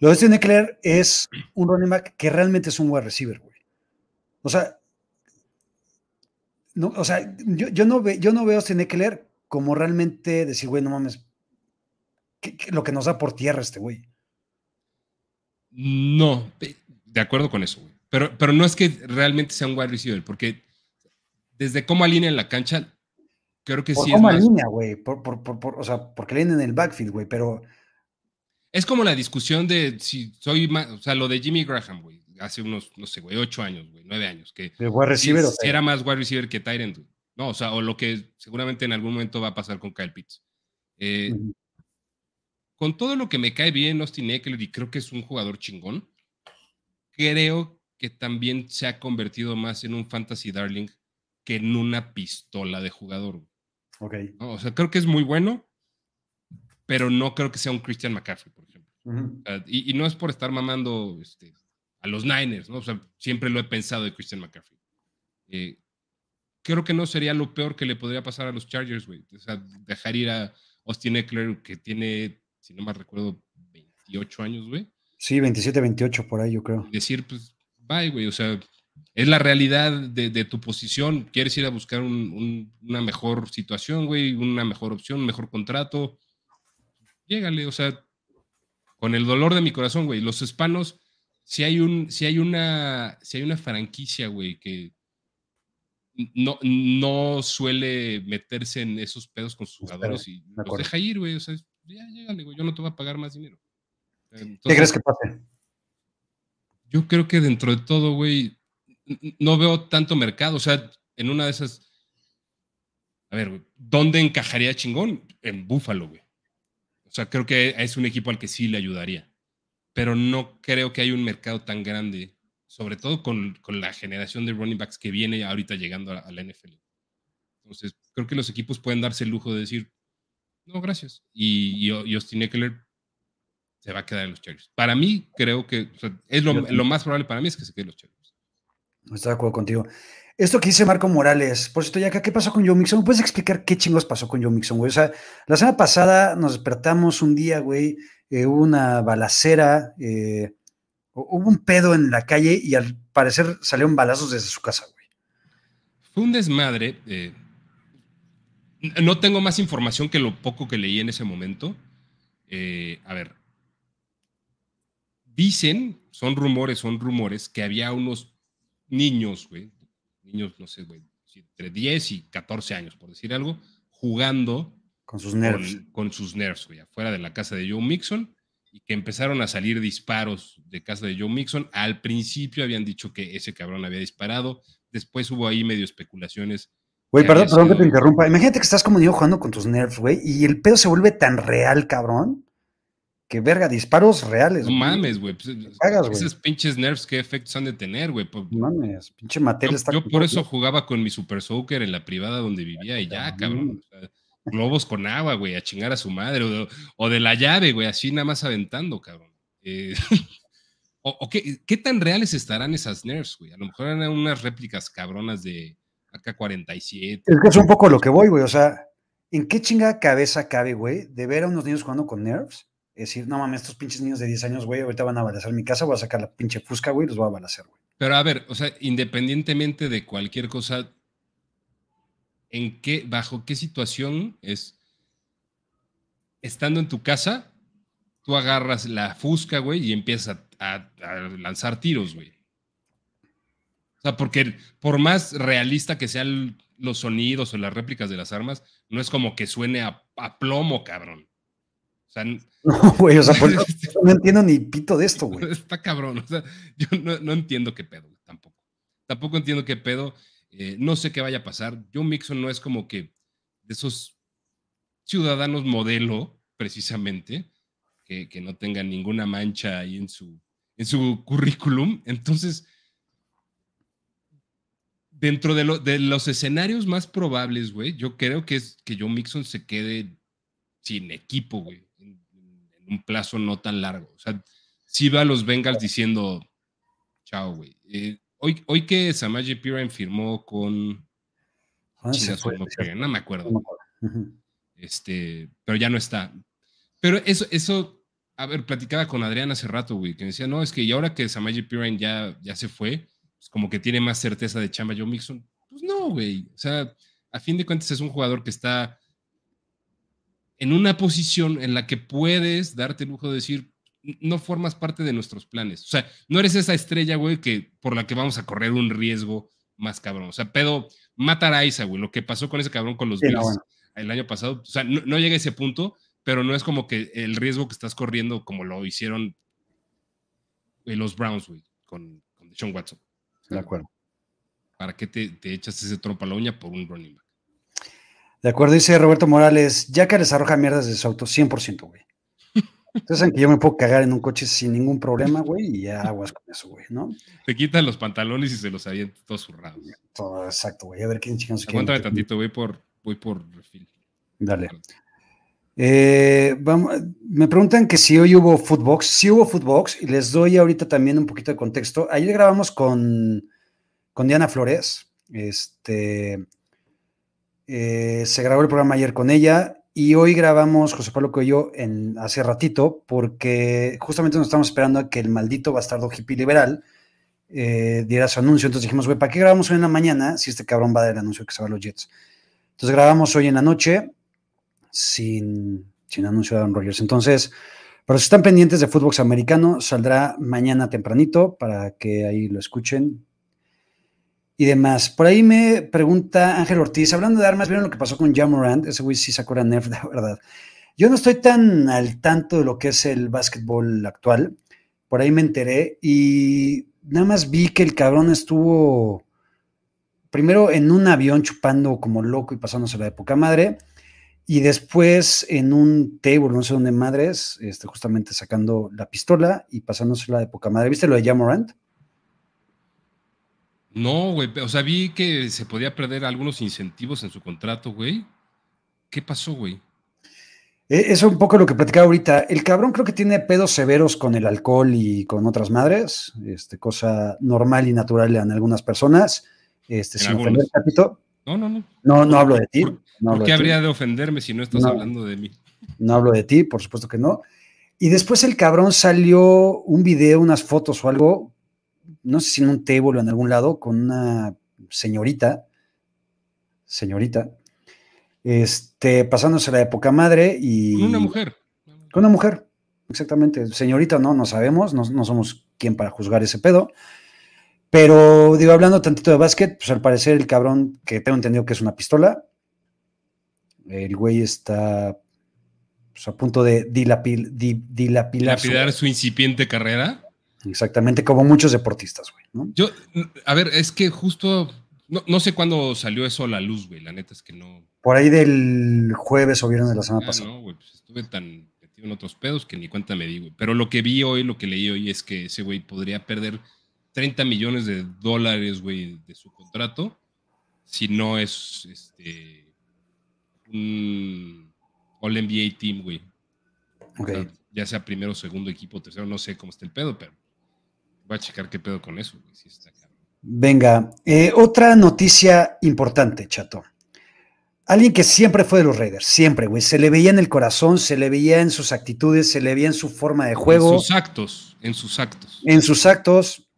Lo de Austin Eckler es un running back que realmente es un wide receiver, güey. O sea, no, o sea yo, no ve, yo no veo a Austin Eckler como realmente decir, güey, no mames, lo que nos da por tierra este güey. No, de acuerdo con eso, güey. Pero, pero no es que realmente sea un wide receiver, porque desde cómo alinea en la cancha, Creo que sí. es más... línea, güey. Por, o sea, porque le en el backfield, güey, pero. Es como la discusión de si soy más, o sea, lo de Jimmy Graham, güey, hace unos, no sé, güey, ocho años, güey, nueve años, que receiver, si, era más wide receiver que Tyrant, no, o sea, o lo que seguramente en algún momento va a pasar con Kyle Pitts. Eh, con todo lo que me cae bien Austin Eckler y creo que es un jugador chingón, creo que también se ha convertido más en un fantasy darling que en una pistola de jugador. Ok. o sea, creo que es muy bueno, pero no creo que sea un Christian McCaffrey, por ejemplo. y, no es por estar mamando este, a los Niners, ¿no? O sea, siempre lo he pensado de Christian McCaffrey. Eh, creo que no sería lo peor que le podría pasar a los Chargers, güey. O sea, dejar ir a Austin Eckler, que tiene, si no mal recuerdo, 28 años, güey. Sí, 27, 28 por ahí, yo creo. decir, pues, bye, güey. O sea, es la realidad de, tu posición. Quieres ir a buscar una mejor situación, güey, una mejor opción, un mejor contrato. Llégale, o sea, con el dolor de mi corazón, güey. Los hispanos, si hay un, si hay una, si hay una franquicia, güey, que no, no suele meterse en esos pedos con sus jugadores y los deja ir, güey. O sea, ya llégale, güey, yo no te voy a pagar más dinero. ¿Qué crees que pase? Yo creo que dentro de todo, güey, no veo tanto mercado. O sea, en una de esas. A ver, güey, ¿dónde encajaría chingón? En Búfalo, güey. O sea, creo que es un equipo al que sí le ayudaría. Pero no creo que haya un mercado tan grande, sobre todo con, la generación de running backs que viene ahorita llegando a, la NFL. Entonces, creo que los equipos pueden darse el lujo de decir, no, gracias. Y, y, Austin Eckler se va a quedar en los Chargers. Para mí, creo que es lo, lo, más probable para mí es que se quede en los Chargers. Estoy de acuerdo contigo. Esto que dice Marco Morales, por cierto, ya ¿qué pasó con Joe Mixon? ¿Puedes explicar qué chingos pasó con Joe Mixon, güey? O sea, la semana pasada nos despertamos un día, güey, eh, hubo una balacera, eh, hubo un pedo en la calle y al parecer salieron balazos desde su casa, güey. Fue un desmadre. Eh, no tengo más información que lo poco que leí en ese momento. a ver. Dicen, son rumores, son rumores, que había unos niños, güey, niños, no sé, güey, entre 10 y 14 años, por decir algo, jugando con sus nerfs. Con, sus nerfs, güey, afuera de la casa de Joe Mixon y que empezaron a salir disparos de casa de Joe Mixon. Al principio habían dicho que ese cabrón había disparado, después hubo ahí medio especulaciones. Güey, perdón, perdón que te interrumpa. Imagínate que estás como niño jugando con tus nerfs, güey, y el pedo se vuelve tan real, cabrón, que verga, disparos reales. No mames, güey. Pues, esos pinches nerfs, ¿qué efectos han de tener, güey? No mames, pinche Mattel está. Yo por eso jugaba con mi Super Soaker en la privada donde vivía y ya, cabrón. globos con agua, güey, a chingar a su madre. O de, la llave, güey, así nada más aventando, cabrón. Eh, *laughs* o, qué, qué, tan reales estarán esas nerfs, güey? A lo mejor eran unas réplicas cabronas de AK-47. Es que es un poco lo que voy, güey. O sea, ¿en qué chinga cabeza cabe, güey, de ver a unos niños jugando con nerfs? Es decir, no mames, estos pinches niños de 10 años, güey, ahorita van a balacer mi casa, voy a sacar la pinche fusca, güey, los voy a balacer, güey. Pero a ver, o sea, independientemente de cualquier cosa, ¿en qué, bajo qué situación es, estando en tu casa, tú agarras la fusca, güey, y empiezas a, lanzar tiros, güey? O sea, porque por más realista que sean los sonidos o las réplicas de las armas, no es como que suene a plomo, cabrón. O sea, *laughs* no, güey, o sea, *laughs* no entiendo ni pito de esto, güey. Está cabrón, o sea, yo no, entiendo qué pedo, tampoco. Tampoco entiendo qué pedo, eh, no sé qué vaya a pasar. Joe Mixon no es como que de esos ciudadanos modelo, precisamente, que, no tengan ninguna mancha ahí en su, en su currículum. Entonces, dentro de, de los escenarios más probables, güey, yo creo que es que Joe Mixon se quede sin equipo, güey un plazo no tan largo. O sea, si va a los Bengals diciendo, chao, güey. Eh, hoy, hoy que Samaje Piran firmó con... Ah, no, me acuerdo. Este, pero ya no está. Pero eso, eso, a ver, platicaba con Adrián hace rato, güey, que me decía, no, es que y ahora que Samaje Piran ya, ya se fue, pues como que tiene más certeza de chamba Joe Mixon. Pues no, güey. O sea, a fin de cuentas es un jugador que está en una posición en la que puedes darte el lujo de decir, no formas parte de nuestros planes. O sea, no eres esa estrella, güey, que por la que vamos a correr un riesgo más cabrón. O sea, pedo, matar a Isa, güey, lo que pasó con ese cabrón con los Bills el año pasado. O sea, no, llega a ese punto, pero no es como que el riesgo que estás corriendo como lo hicieron los Browns, güey, con, con Sean Watson. De acuerdo. ¿Para qué te, te echas ese trompa a la uña por un running back? De acuerdo, dice Roberto Morales, ya que les arroja mierdas de su auto, 100%, güey. *laughs* Entonces, saben que yo me puedo cagar en un coche sin ningún problema, güey, y ya aguas con eso, güey, ¿no? Te quitan los pantalones y se los avientan todos zurrados. Todo, exacto, güey. A ver quién chingados Aguántame tantito, voy por, voy por refil. Dale. Eh, me preguntan que si hoy hubo Footbox. Sí hubo Footbox y les doy ahorita también un poquito de contexto. Ayer grabamos con, con Diana Flores. Este eh, se grabó el programa ayer con ella y hoy grabamos José Pablo Coello en, hace ratito porque justamente nos estamos esperando a que el maldito bastardo hippie liberal eh, diera su anuncio. Entonces dijimos, güey, ¿para qué grabamos hoy en la mañana si este cabrón va a dar el anuncio que se va a los Jets? Entonces grabamos hoy en la noche sin, sin anuncio de Aaron Rodgers. Entonces, Pero si están pendientes de fútbol americano, saldrá mañana tempranito para que ahí lo escuchen y demás. Por ahí me pregunta Ángel Ortiz, hablando de armas, ¿vieron lo que pasó con Jamorant? Ese güey sí sacó la nerf, *laughs* de verdad. Yo no estoy tan al tanto de lo que es el básquetbol actual. Por ahí me enteré y nada más vi que el cabrón estuvo primero en un avión chupando como loco y pasándose la época madre. Y después en un table, no sé dónde madres, este, justamente sacando la pistola y pasándose la época madre. ¿Viste lo de Jamorant? No, güey. O sea, vi que se podía perder algunos incentivos en su contrato, güey. ¿Qué pasó, güey? E, eso es un poco lo que platicaba ahorita. El cabrón creo que tiene pedos severos con el alcohol y con otras madres, este, cosa normal y natural en algunas personas. Este, sin ofender, Capito. No, no, no. No, no hablo de ti. ¿Por, qué habría de ofenderme si no estás hablando de mí? No hablo de ti, por supuesto que no. Y después el cabrón salió un video, unas fotos o algo, no sé si en un table o en algún lado, con una señorita, señorita, este, pasándose la época madre y... Con una mujer. Con una mujer, exactamente. Señorita, no, no sabemos, no, no somos quien para juzgar ese pedo. Pero, digo, hablando tantito de básquet, pues al parecer el cabrón, que tengo entendido que es una pistola, el güey está pues, a punto de dilapil, dilapidar su incipiente carrera. Exactamente, como muchos deportistas, güey. ¿no? Yo, a ver, es que justo, no, sé cuándo salió eso a la luz, güey, la neta es que no. Por ahí del jueves o viernes de la semana ah, pasada. No, güey, pues estuve tan metido en otros pedos que ni cuenta me di, güey. Pero lo que vi hoy, lo que leí hoy es que ese güey podría perder 30 millones de dólares, güey, de su contrato si no es este un All NBA team, güey. ya sea primero, segundo equipo, tercero, no sé cómo está el pedo, pero voy a checar qué pedo con eso, güey. Venga, eh, otra noticia importante, chato. Alguien que siempre fue de los Raiders, siempre, güey. Se le veía en el corazón, se le veía en sus actitudes, se le veía en su forma de juego. En sus actos, en sus actos. En sus actos.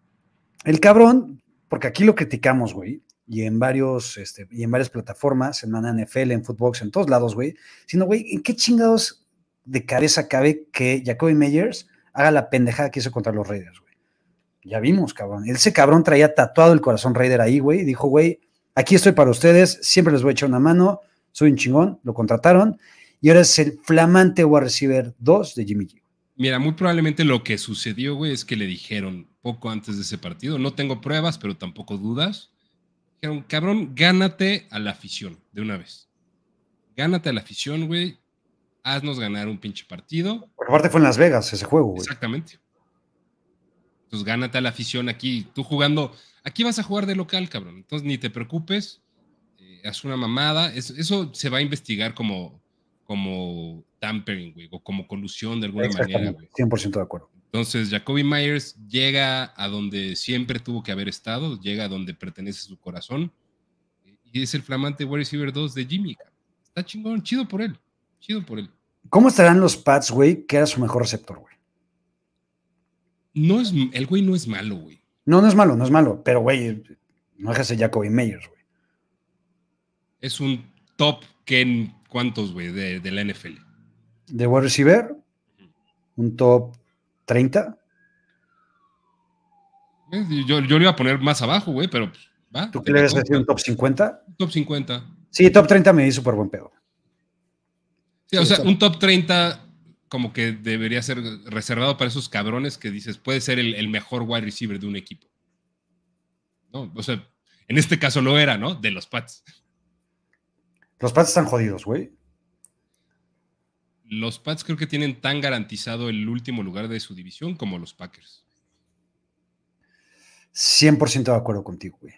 El cabrón, porque aquí lo criticamos, güey, y en varios, este, y en varias plataformas, en la NFL, en Footbox, en todos lados, güey, sino, güey, ¿en qué chingados de cabeza cabe que Jacoby Meyers haga la pendejada que hizo contra los Raiders, güey? Ya vimos, cabrón. Ese cabrón traía tatuado el corazón Raider ahí, güey, dijo, güey, aquí estoy para ustedes, siempre les voy a echar una mano, soy un chingón, lo contrataron, y ahora es el flamante wide receiver 2 de Jimmy G. Mira, muy probablemente lo que sucedió, güey, es que le dijeron poco antes de ese partido, no tengo pruebas, pero tampoco dudas. Cabrón, gánate a la afición de una vez. Gánate a la afición, güey. Haznos ganar un pinche partido. Por parte fue en Las Vegas ese juego, güey. Exactamente. Entonces, gánate a la afición aquí. Tú jugando, aquí vas a jugar de local, cabrón. Entonces, ni te preocupes. Eh, haz una mamada. eso se va a investigar como, como tampering, güey, o como colusión de alguna manera, güey. 100% de acuerdo. Entonces, Jacoby Myers llega a donde siempre tuvo que haber estado, llega a donde pertenece su corazón, y es el flamante wide receiver 2 de Jimmy. Está chingón, chido por él, chido por él. ¿Cómo estarán los Pats, güey, que era su mejor receptor, güey? No es, el güey no es malo, güey. No, no es malo, no es malo, pero, güey, no dejes a Jacoby Myers, güey. Es un top que en cuántos, güey, de, de la NFL de wide receiver, un top 30. Yo, yo le iba a poner más abajo, güey, pero pues, va. ¿Tú qué le vas a decir un top 50? Top 50. Sí, top 30 me di súper buen pedo. Sí, o sea, un top 30 como que debería ser reservado para esos cabrones que dices, puede ser el, el mejor wide receiver de un equipo. No, o sea, en este caso lo era, ¿no? De los Pats. Los Pats están jodidos, güey los Pats creo que tienen tan garantizado el último lugar de su división como los Packers. 100% de acuerdo contigo, güey.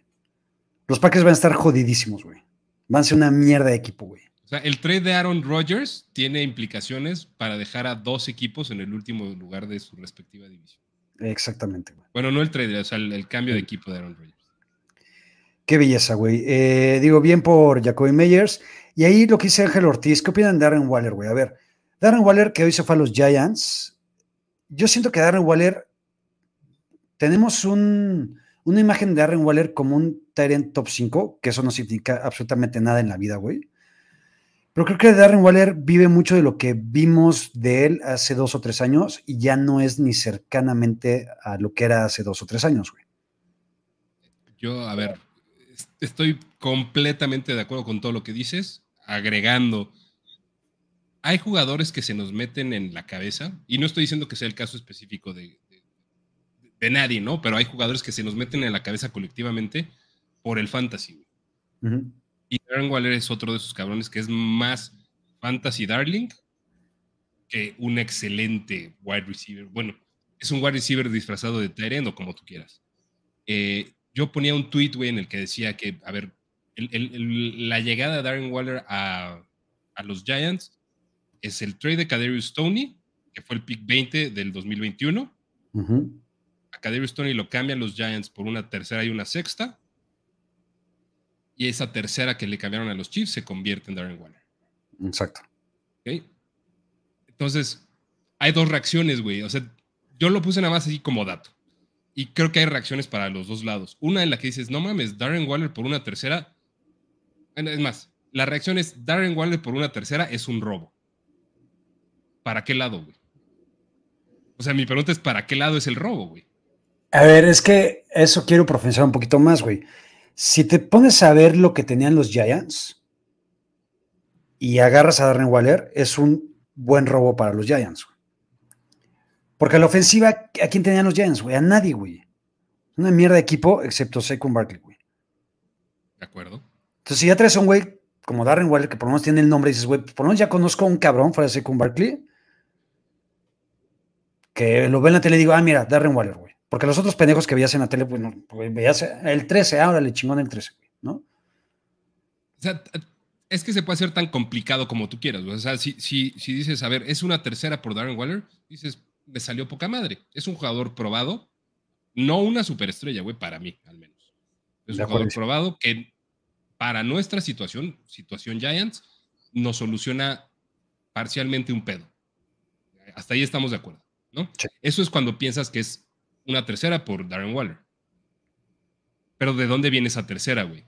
Los Packers van a estar jodidísimos, güey. Van a ser una mierda de equipo, güey. O sea, el trade de Aaron Rodgers tiene implicaciones para dejar a dos equipos en el último lugar de su respectiva división. Exactamente, güey. Bueno, no el trade, o sea, el, cambio de equipo de Aaron Rodgers. Qué belleza, güey. Eh, digo, bien por Jacoby Meyers. Y ahí lo que dice Ángel Ortiz, ¿qué opinan de Aaron Waller, güey? A ver, Darren Waller, que hoy se fue a los Giants, yo siento que Darren Waller, tenemos una imagen de Darren Waller como un Tyrant top 5, que eso no significa absolutamente nada en la vida, güey. Pero creo que Darren Waller vive mucho de lo que vimos de él hace dos o tres años y ya no es ni cercanamente a lo que era hace dos o tres años, güey. Yo, a ver, estoy completamente de acuerdo con todo lo que dices, agregando, hay jugadores que se nos meten en la cabeza, y no estoy diciendo que sea el caso específico de, de, nadie, ¿no? Pero hay jugadores que se nos meten en la cabeza colectivamente por el fantasy. Y Darren Waller es otro de esos cabrones que es más fantasy darling que un excelente wide receiver. Bueno, es un wide receiver disfrazado de Tyrend o como tú quieras. Eh, yo ponía un tweet, güey, en el que decía que, a ver, la llegada de Darren Waller a, los Giants es el trade de Kadarius Stoney, que fue el pick 20 del 2021. A Kadarius Stoney lo cambian los Giants por una tercera y una sexta y esa tercera que le cambiaron a los Chiefs se convierte en Darren Waller. Exacto. Entonces, hay dos reacciones, güey. O sea, yo lo puse nada más así como dato. Y creo que hay reacciones para los dos lados. Una en la que dices, no mames, Darren Waller por una tercera. Es más, la reacción es, Darren Waller por una tercera es un robo. ¿Para qué lado, güey? O sea, mi pregunta es, ¿para qué lado es el robo, güey? A ver, es que eso quiero profundizar un poquito más, güey. Si te pones a ver lo que tenían los Giants y agarras a Darren Waller, es un buen robo para los Giants. Porque a la ofensiva, ¿a quién tenían los Giants, güey? A nadie, güey. Una mierda de equipo, excepto Saquon Barkley, güey. De acuerdo. Entonces, si ya traes a un güey como Darren Waller, que por lo menos tiene el nombre, y dices, güey, por lo menos ya conozco a un cabrón fuera de Saquon Barkley, que lo ve en la tele y digo, ah, mira, Darren Waller, güey. Porque los otros pendejos que veías en la tele, pues no, veías el 13, ahora le chingón el 13, ¿no? O sea, es que se puede hacer tan complicado como tú quieras. O sea, si, si, si dices, a ver, es una tercera por Darren Waller, dices, me salió poca madre. Es un jugador probado, no una superestrella, güey, para mí, al menos. Es un jugador probado que para nuestra situación, situación Giants, nos soluciona parcialmente un pedo. Hasta ahí estamos de acuerdo, ¿no? Eso es cuando piensas que es una tercera por Darren Waller. Pero ¿de dónde viene esa tercera, güey?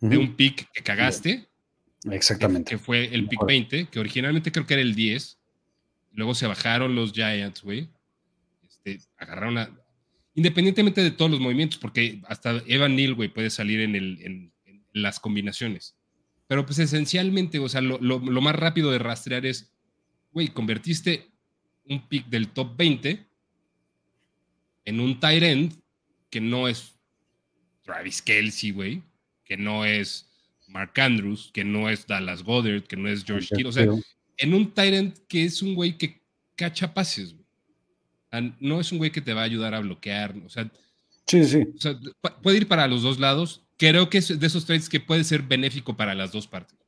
De un pick que cagaste. Exactamente. Que, fue el pick 20, que originalmente creo que era el 10. Luego se bajaron los Giants, güey. Este, agarraron a. Independientemente de todos los movimientos, porque hasta Evan Neal, güey, puede salir en, el, en, las combinaciones. Pero pues esencialmente, o sea, lo, lo, lo más rápido de rastrear es, güey, convertiste un pick del top 20 en un tight end que no es Travis Kelsey, güey, que no es Mark Andrews, que no es Dallas Goddard, que no es George Kittle, o sea, en un tight end que es un güey que cacha pases, güey. no es un güey que te va a ayudar a bloquear, o sea, sí, sí. puede ir para los dos lados. Creo que es de esos trades que puede ser benéfico para las dos partes.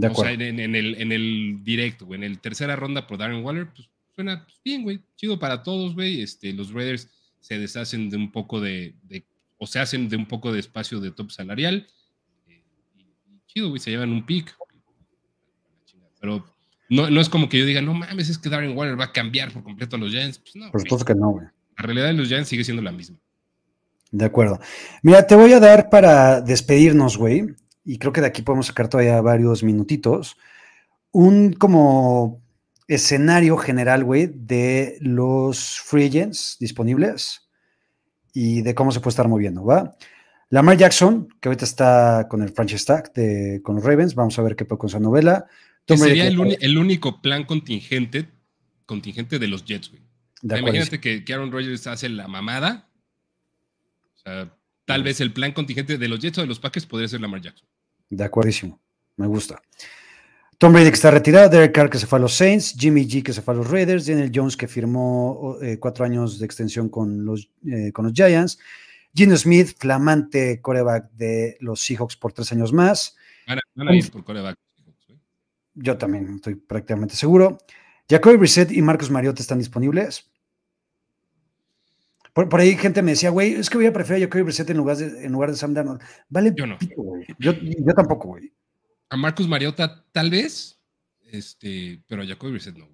De acuerdo. O sea, en, el, en el directo, güey, en el tercera ronda por Darren Waller, pues suena pues, bien, güey. Chido para todos, güey. Este, los Raiders se deshacen de un poco de, o se hacen de un poco de espacio de top salarial. Eh, chido, güey, se llevan un pick. Pero no, no es como que yo diga, no mames, es que Darren Waller va a cambiar por completo a los Giants. Pues no. Por supuesto que no, güey. La realidad de los Giants sigue siendo la misma. De acuerdo. Mira, te voy a dar para despedirnos, güey, y creo que de aquí podemos sacar todavía varios minutitos, un como escenario general, güey, de los free agents disponibles y de cómo se puede estar moviendo, ¿va? Lamar Jackson, que ahorita está con el franchise tag de, con los Ravens, vamos a ver qué puede con esa novela. sería el, único plan contingente, contingente de los Jets, güey. imagínate que, Aaron Rodgers hace la mamada. O sea, tal vez el plan contingente de los Jets o de los Packers podría ser Lamar Jackson. De acuerdísimo, me gusta. Tom Brady que está retirado, Derek Carr que se fue a los Saints, Jimmy G que se fue a los Raiders, Daniel Jones que firmó eh, cuatro años de extensión con los, eh, con los Giants, Gino Smith, flamante coreback de los Seahawks por tres años más. por coreback. Yo también estoy prácticamente seguro. Jacoby Brissett y Marcos Mariota están disponibles. Por, ahí gente me decía, güey, es que voy a preferir a Jacoby Brissett en lugar de, en lugar de Sam Darnold. Vale, yo no. yo, yo tampoco, güey a Marcus Mariota tal vez, este, pero a Jacoby Brissett no.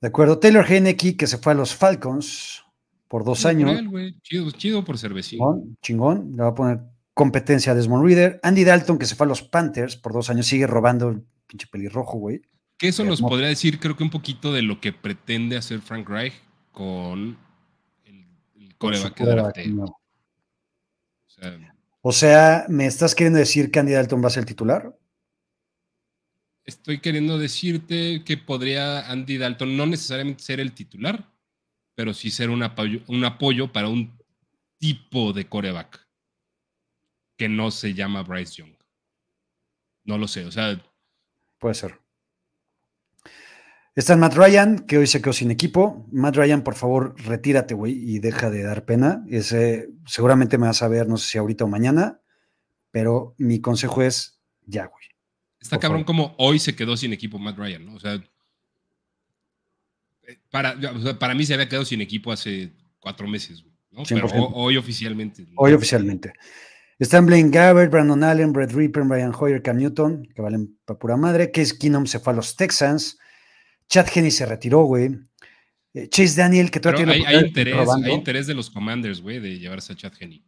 De acuerdo, Taylor Heineke que se fue a los Falcons por dos años. chido, chido por cervecín. Chingón, chingón, le va a poner competencia a Desmond Reader. Andy Dalton, que se fue a los Panthers por dos años, sigue robando el pinche pelirrojo, güey. Que eso nos podría decir, creo que un poquito de lo que pretende hacer Frank Reich con coreback de O sea, ¿me estás queriendo decir que Andy Dalton va a ser el titular? Estoy queriendo decirte que podría Andy Dalton no necesariamente ser el titular, pero sí ser un apoyo, un apoyo para un tipo de coreback que no se llama Bryce Young. No lo sé, o sea. Puede ser. Está Matt Ryan, que hoy se quedó sin equipo. Matt Ryan, por favor, retírate, güey, y deja de dar pena. Ese, seguramente me vas a ver, no sé si ahorita o mañana, pero mi consejo es ya, güey. Está cabrón como hoy se quedó sin equipo Matt Ryan, ¿no? O sea, para, para mí se había quedado sin equipo hace cuatro meses, ¿no? Pero hoy oficialmente. Hoy oficialmente. Están Blaine Gabbert, Brandon Allen, Brett Ripper, Brian Hoyer, Cam Newton, que valen para pura madre. Case Keenum se fue a los Texans. Chad Henney se retiró, güey. Eh, Chase Daniel, que todavía tiene. Hay, hay, interés, hay interés de los Commanders, güey, de llevarse a Chad Henney.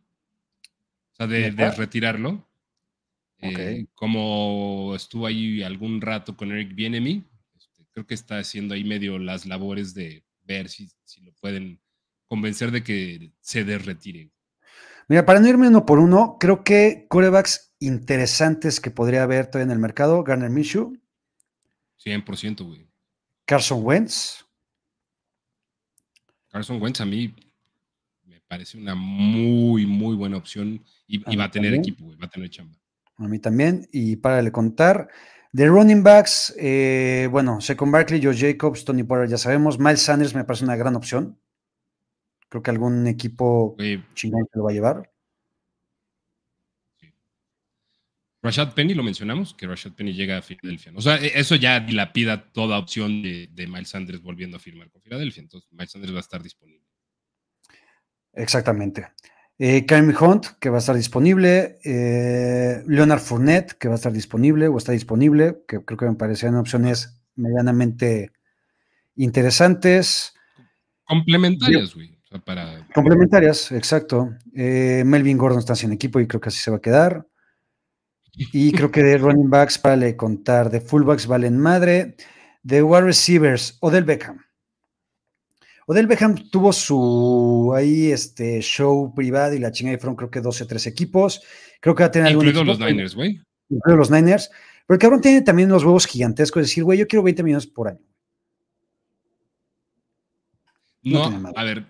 O sea, de, retirarlo. Eh, como estuvo ahí algún rato con Eric Bienemy, este, creo que está haciendo ahí medio las labores de ver si, si lo pueden convencer de que se desretire. Mira, para no irme uno por uno, creo que corebacks interesantes que podría haber todavía en el mercado, Garner Minshew. 100%, güey. Carson Wentz. Carson Wentz a mí me parece una muy, muy buena opción y, va a tener equipo, va a tener chamba. A mí también, y para le contar. De running backs, eh, bueno, Second Barkley, Joe Jacobs, Tony Potter, ya sabemos. Miles Sanders me parece una gran opción. Creo que algún equipo chingón se lo va a llevar. Rashad Penny lo mencionamos, que Rashad Penny llega a Filadelfia. O sea, e, eso ya dilapida toda opción de, Miles Sanders volviendo a firmar con Filadelfia. Entonces, Miles Sanders va a estar disponible. Exactamente. Eh, Hunt, que va a estar disponible. Eh, Leonard Fournette, que va a estar disponible o está disponible, que creo que me parecían opciones medianamente interesantes. Complementarias, güey. Complementarias, exacto. Eh, Melvin Gordon está sin equipo y creo que así se va a quedar. Y creo que de *laughs* running backs, para le contar, de fullbacks valen madre. De wide receivers, Odell Beckham. Odell Beckham tuvo su ahí este show privado y la chingada y fueron creo que 12 o 13 equipos. Creo que va a tener Incluido los Niners, güey. Incluido los Niners. Pero el cabrón tiene también unos huevos gigantescos. Es decir, güey, yo quiero 20 millones por año. No, a ver,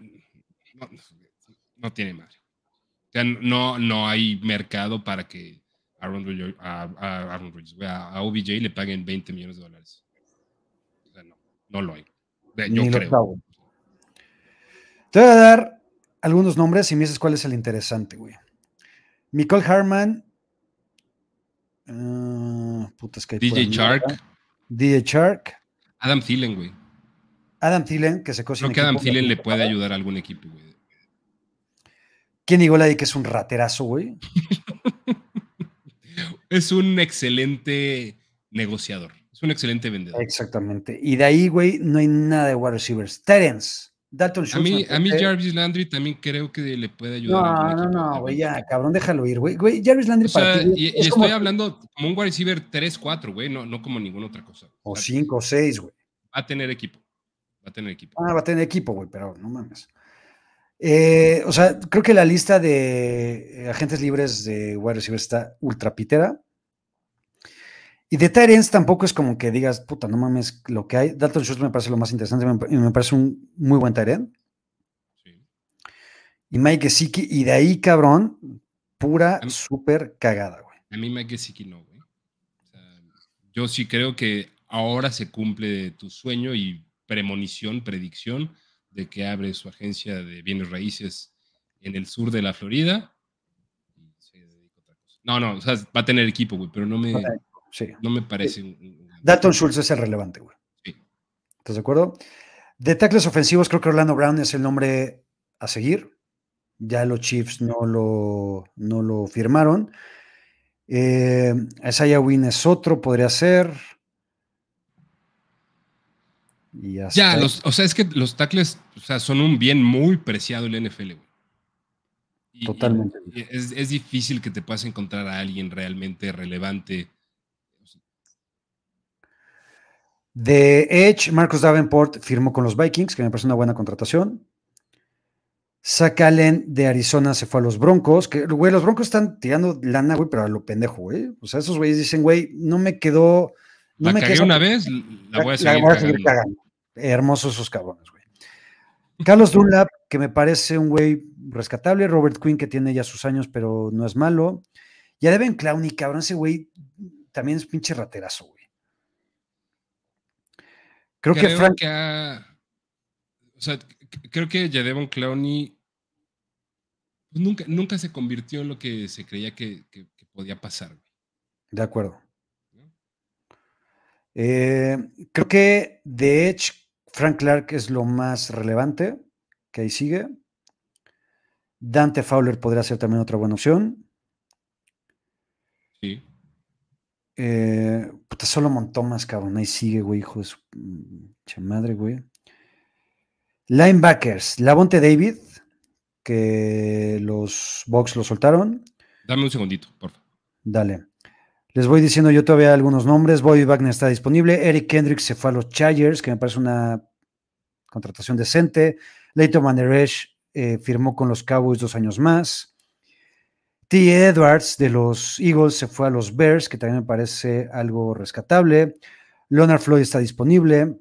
no, tiene madre. O sea, no, no hay mercado para que a, a, OBJ le paguen 20 millones de dólares. O sea, no, no lo hay. Yo creo. Te voy a dar algunos nombres y me dices cuál es el interesante, güey. Nicole Harman. Uh, DJ Shark. DJ Shark. Adam Thielen, güey. Adam Thielen, que se cocina. Creo que Adam Thielen le puede ayudar a algún equipo, güey. Kenny Golady, que es un raterazo, güey. *laughs* es un excelente negociador. Es un excelente vendedor. Exactamente. Y de ahí, güey, no hay nada de wide receivers. Terence. Dalton Schultz. A mí, a mí Jarvis Landry también creo que le puede ayudar. No, no, no, güey, ya, cabrón, déjalo ir, güey. Güey, Jarvis Landry para ti, Y, estoy hablando como un wide receiver 3-4, güey, no, no como ninguna otra cosa. O 5 o 6, güey. Va a tener equipo. Va a tener equipo. Ah, va a tener equipo, güey, pero no mames. Eh, o sea, creo que la lista de eh, agentes libres de wide receiver está ultra pitera. Y de Tyrants tampoco es como que digas, puta, no mames lo que hay. Dalton Schultz me parece lo más interesante, me, me parece un muy buen Tyrant. Sí. Y Mike Gesicki, y de ahí, cabrón, pura, súper cagada, güey. A mí Mike Gesicki no, güey. O sea, yo sí creo que ahora se cumple tu sueño y premonición, predicción de que abre su agencia de bienes raíces en el sur de la Florida. No, no, o sea, va a tener equipo, güey, pero no me, no me parece. Dalton Schultz es el relevante, güey. Sí. ¿Estás de acuerdo? De tackles ofensivos, creo que Orlando Brown es el nombre a seguir. Ya los Chiefs no lo, no lo firmaron. Eh, Isaiah Wynn es otro, podría ser. Ya, los, o sea, es que los tackles o sea, son un bien muy preciado en la NFL, güey. Totalmente. es, difícil que te puedas encontrar a alguien realmente relevante. De Edge, Marcus Davenport firmó con los Vikings, que me parece una buena contratación. Zach Allen de Arizona se fue a los Broncos, que, güey, los Broncos están tirando lana, güey, pero a lo pendejo, güey. O sea, esos güeyes dicen, güey, no me quedó... No la me una vez, la voy a seguir, cagando. Hermosos esos cabrones, güey. Carlos Dunlap, que me parece un güey rescatable. Robert Quinn, que tiene ya sus años, pero no es malo. Ya deben Clowney, cabrón, ese güey también es pinche raterazo, güey. Creo, que Frank... O sea, creo que Jadevon Clowney pues, nunca, nunca se convirtió en lo que se creía que, podía pasar. De acuerdo. Eh, creo que de Edge, Frank Clark es lo más relevante, que ahí sigue. Dante Fowler podría ser también otra buena opción. Sí. Eh, puta, solo montó más, cabrón. Ahí sigue, güey, hijo de su madre, güey. Linebackers, Lavonte David, que los Bucks lo soltaron. Dame un segundito, por favor. Dale. Les voy diciendo yo todavía algunos nombres. Bobby Wagner está disponible. Eric Kendrick se fue a los Chargers, que me parece una contratación decente. Leighton Manderesh eh, firmó con los Cowboys dos años más. T. Edwards de los Eagles se fue a los Bears, que también me parece algo rescatable. Leonard Floyd está disponible.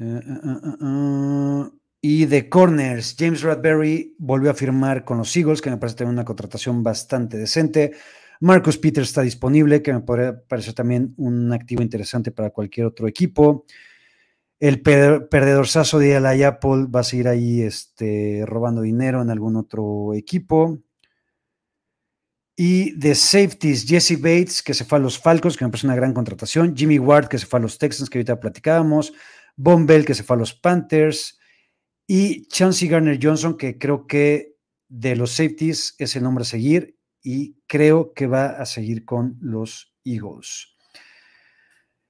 Uh, uh, y de corners, James Radberry volvió a firmar con los Eagles, que me parece tener una contratación bastante decente. Marcus Peters está disponible, que me podría parecer también un activo interesante para cualquier otro equipo. El perdedorzazo de Eli Apple va a seguir ahí este, robando dinero en algún otro equipo. Y de safeties, Jesse Bates, que se fue a los Falcons, que me parece una gran contratación. Jimmy Ward, que se fue a los Texans, que ahorita platicábamos. Von Bell, que se fue a los Panthers. Y Chancey Garner Johnson, que creo que de los safeties es el nombre a seguir y creo que va a seguir con los Eagles.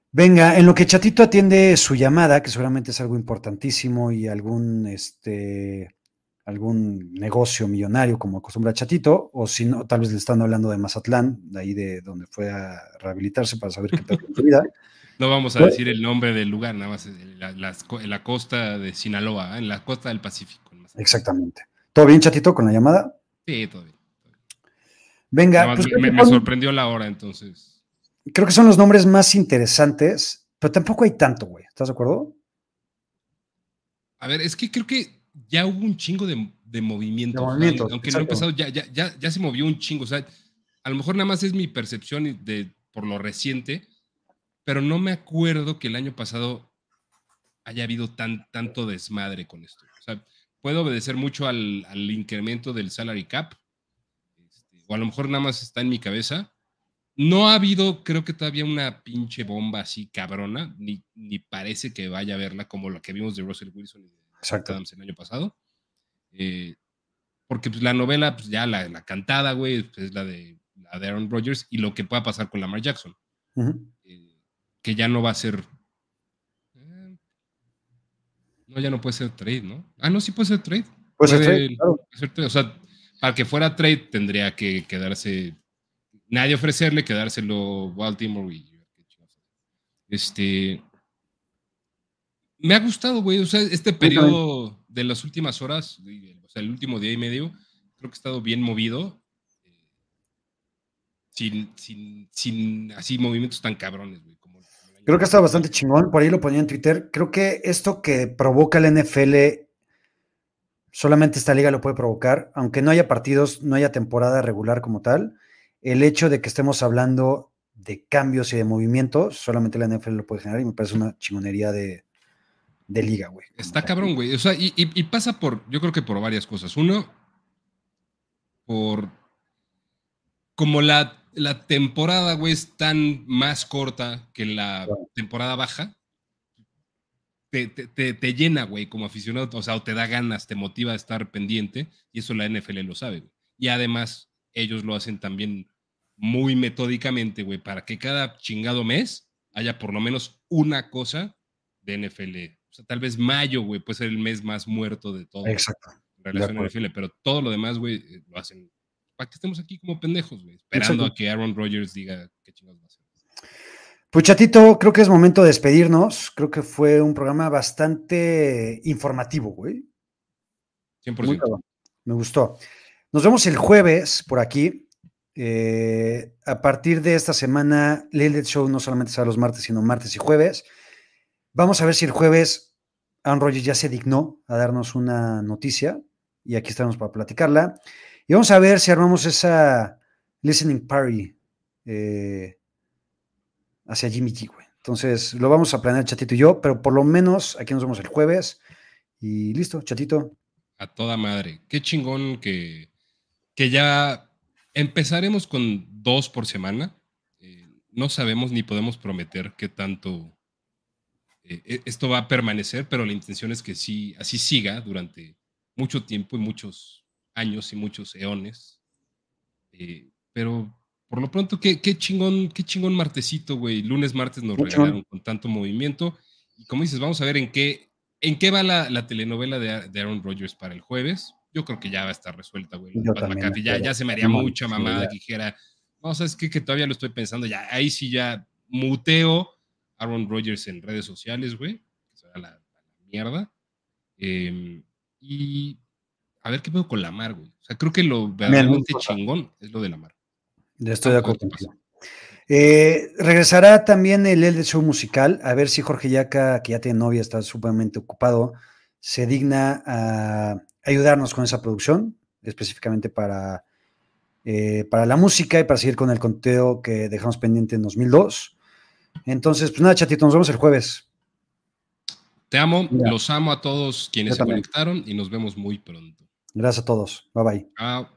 Venga, en lo que Chatito atiende su llamada, que seguramente es algo importantísimo y algún, este, algún negocio millonario como acostumbra Chatito, o si no, tal vez le están hablando de Mazatlán, de ahí de donde fue a rehabilitarse para saber qué tal en su vida. *laughs* No vamos a decir el nombre del lugar, nada más en la, costa de Sinaloa, en la costa del Pacífico. Exactamente. ¿Todo bien, chatito, con la llamada? Sí, todo bien. Venga. Pues me, sorprendió la hora, entonces. Creo que son los nombres más interesantes, pero tampoco hay tanto, güey. ¿Estás de acuerdo? A ver, es que creo que ya hubo un chingo de, de movimiento. aunque no ha pasado, ya, ya, ya, ya se movió un chingo. O sea, a lo mejor nada más es mi percepción de, por lo reciente pero no me acuerdo que el año pasado haya habido tan, tanto desmadre con esto. O sea, puede obedecer mucho al, incremento del salary cap, este, o a lo mejor nada más está en mi cabeza. No ha habido, creo que todavía una pinche bomba así cabrona, ni, ni parece que vaya a verla como la que vimos de Russell Wilson y de Adams el año pasado. Eh, porque pues, la novela, pues ya la, cantada, güey, pues, es la de, la de Aaron Rodgers y lo que pueda pasar con Lamar Jackson que ya no va a ser. Eh, no, ya no puede ser trade, ¿no? Ah, no, sí puede ser trade. Puede, ser, trade, O sea, para que fuera trade tendría que quedarse. Nadie ofrecerle, quedárselo Baltimore y. Este. Me ha gustado, güey. O sea, este periodo de las últimas horas, o sea, el último día y medio, creo que ha estado bien movido. Eh, sin, sin, sin así movimientos tan cabrones, güey. Creo que está bastante chingón. Por ahí lo ponía en Twitter. Creo que esto que provoca el NFL, solamente esta liga lo puede provocar. Aunque no haya partidos, no haya temporada regular como tal. El hecho de que estemos hablando de cambios y de movimientos, solamente la NFL lo puede generar y me parece una chingonería de, liga, güey. Está cabrón, güey. O sea, y, y, pasa por, yo creo que por varias cosas. Uno, por como la la temporada, güey, es tan más corta que la temporada baja, te, llena, güey, como aficionado, o sea, o te da ganas, te motiva a estar pendiente, y eso la NFL lo sabe, güey. Y además, ellos lo hacen también muy metódicamente, güey, para que cada chingado mes haya por lo menos una cosa de NFL. O sea, tal vez mayo, güey, puede ser el mes más muerto de todo. Exacto. en relación a NFL, pero todo lo demás, güey, eh, lo hacen para que estemos aquí como pendejos, güey, esperando a que Aaron Rodgers diga qué chingados va a hacer. Pues chatito, creo que es momento de despedirnos. Creo que fue un programa bastante informativo, güey. 100%. me gustó. Nos vemos el jueves por aquí. Eh, a partir de esta semana, Lilith Show no solamente será los martes, sino martes y jueves. Vamos a ver si el jueves Aaron Rodgers ya se dignó a darnos una noticia y aquí estamos para platicarla. Y vamos a ver si armamos esa listening party eh, hacia Jimmy G, güey. Entonces, lo vamos a planear Chatito y yo, pero por lo menos aquí nos vemos el jueves. Y listo, Chatito. A toda madre. Qué chingón que, que ya empezaremos con dos por semana. Eh, no sabemos ni podemos prometer qué tanto eh, e, esto va a permanecer, pero la intención es que sí, así siga durante mucho tiempo y muchos años y muchos eones. Eh, pero por lo pronto, qué, qué, chingón, qué chingón martesito, güey. Lunes, martes nos regalaron con tanto movimiento. Y como dices, vamos a ver en qué, en qué va la, telenovela de, Aaron Rodgers para el jueves. Yo creo que ya va a estar resuelta, güey. ya, ya se me haría mucha mamada que dijera, no, sabes qué, que todavía lo estoy pensando. Ya, ahí sí ya muteo Aaron Rodgers en redes sociales, güey. Que será la, la mierda. Em, y a ver qué pedo con Lamar, güey. O sea, creo que lo verdaderamente chingón es lo de Lamar. Ya estoy de acuerdo contigo. Eh, regresará también el El Show musical, a ver si Jorge Yaca, que ya tiene novia, está sumamente ocupado, se digna a ayudarnos con esa producción, específicamente para, eh, para la música y para seguir con el conteo que dejamos pendiente en 2002. Entonces, pues nada, chatito, nos vemos el jueves. Te amo, los amo a todos quienes se conectaron y nos vemos muy pronto. Gracias a todos. Bye bye.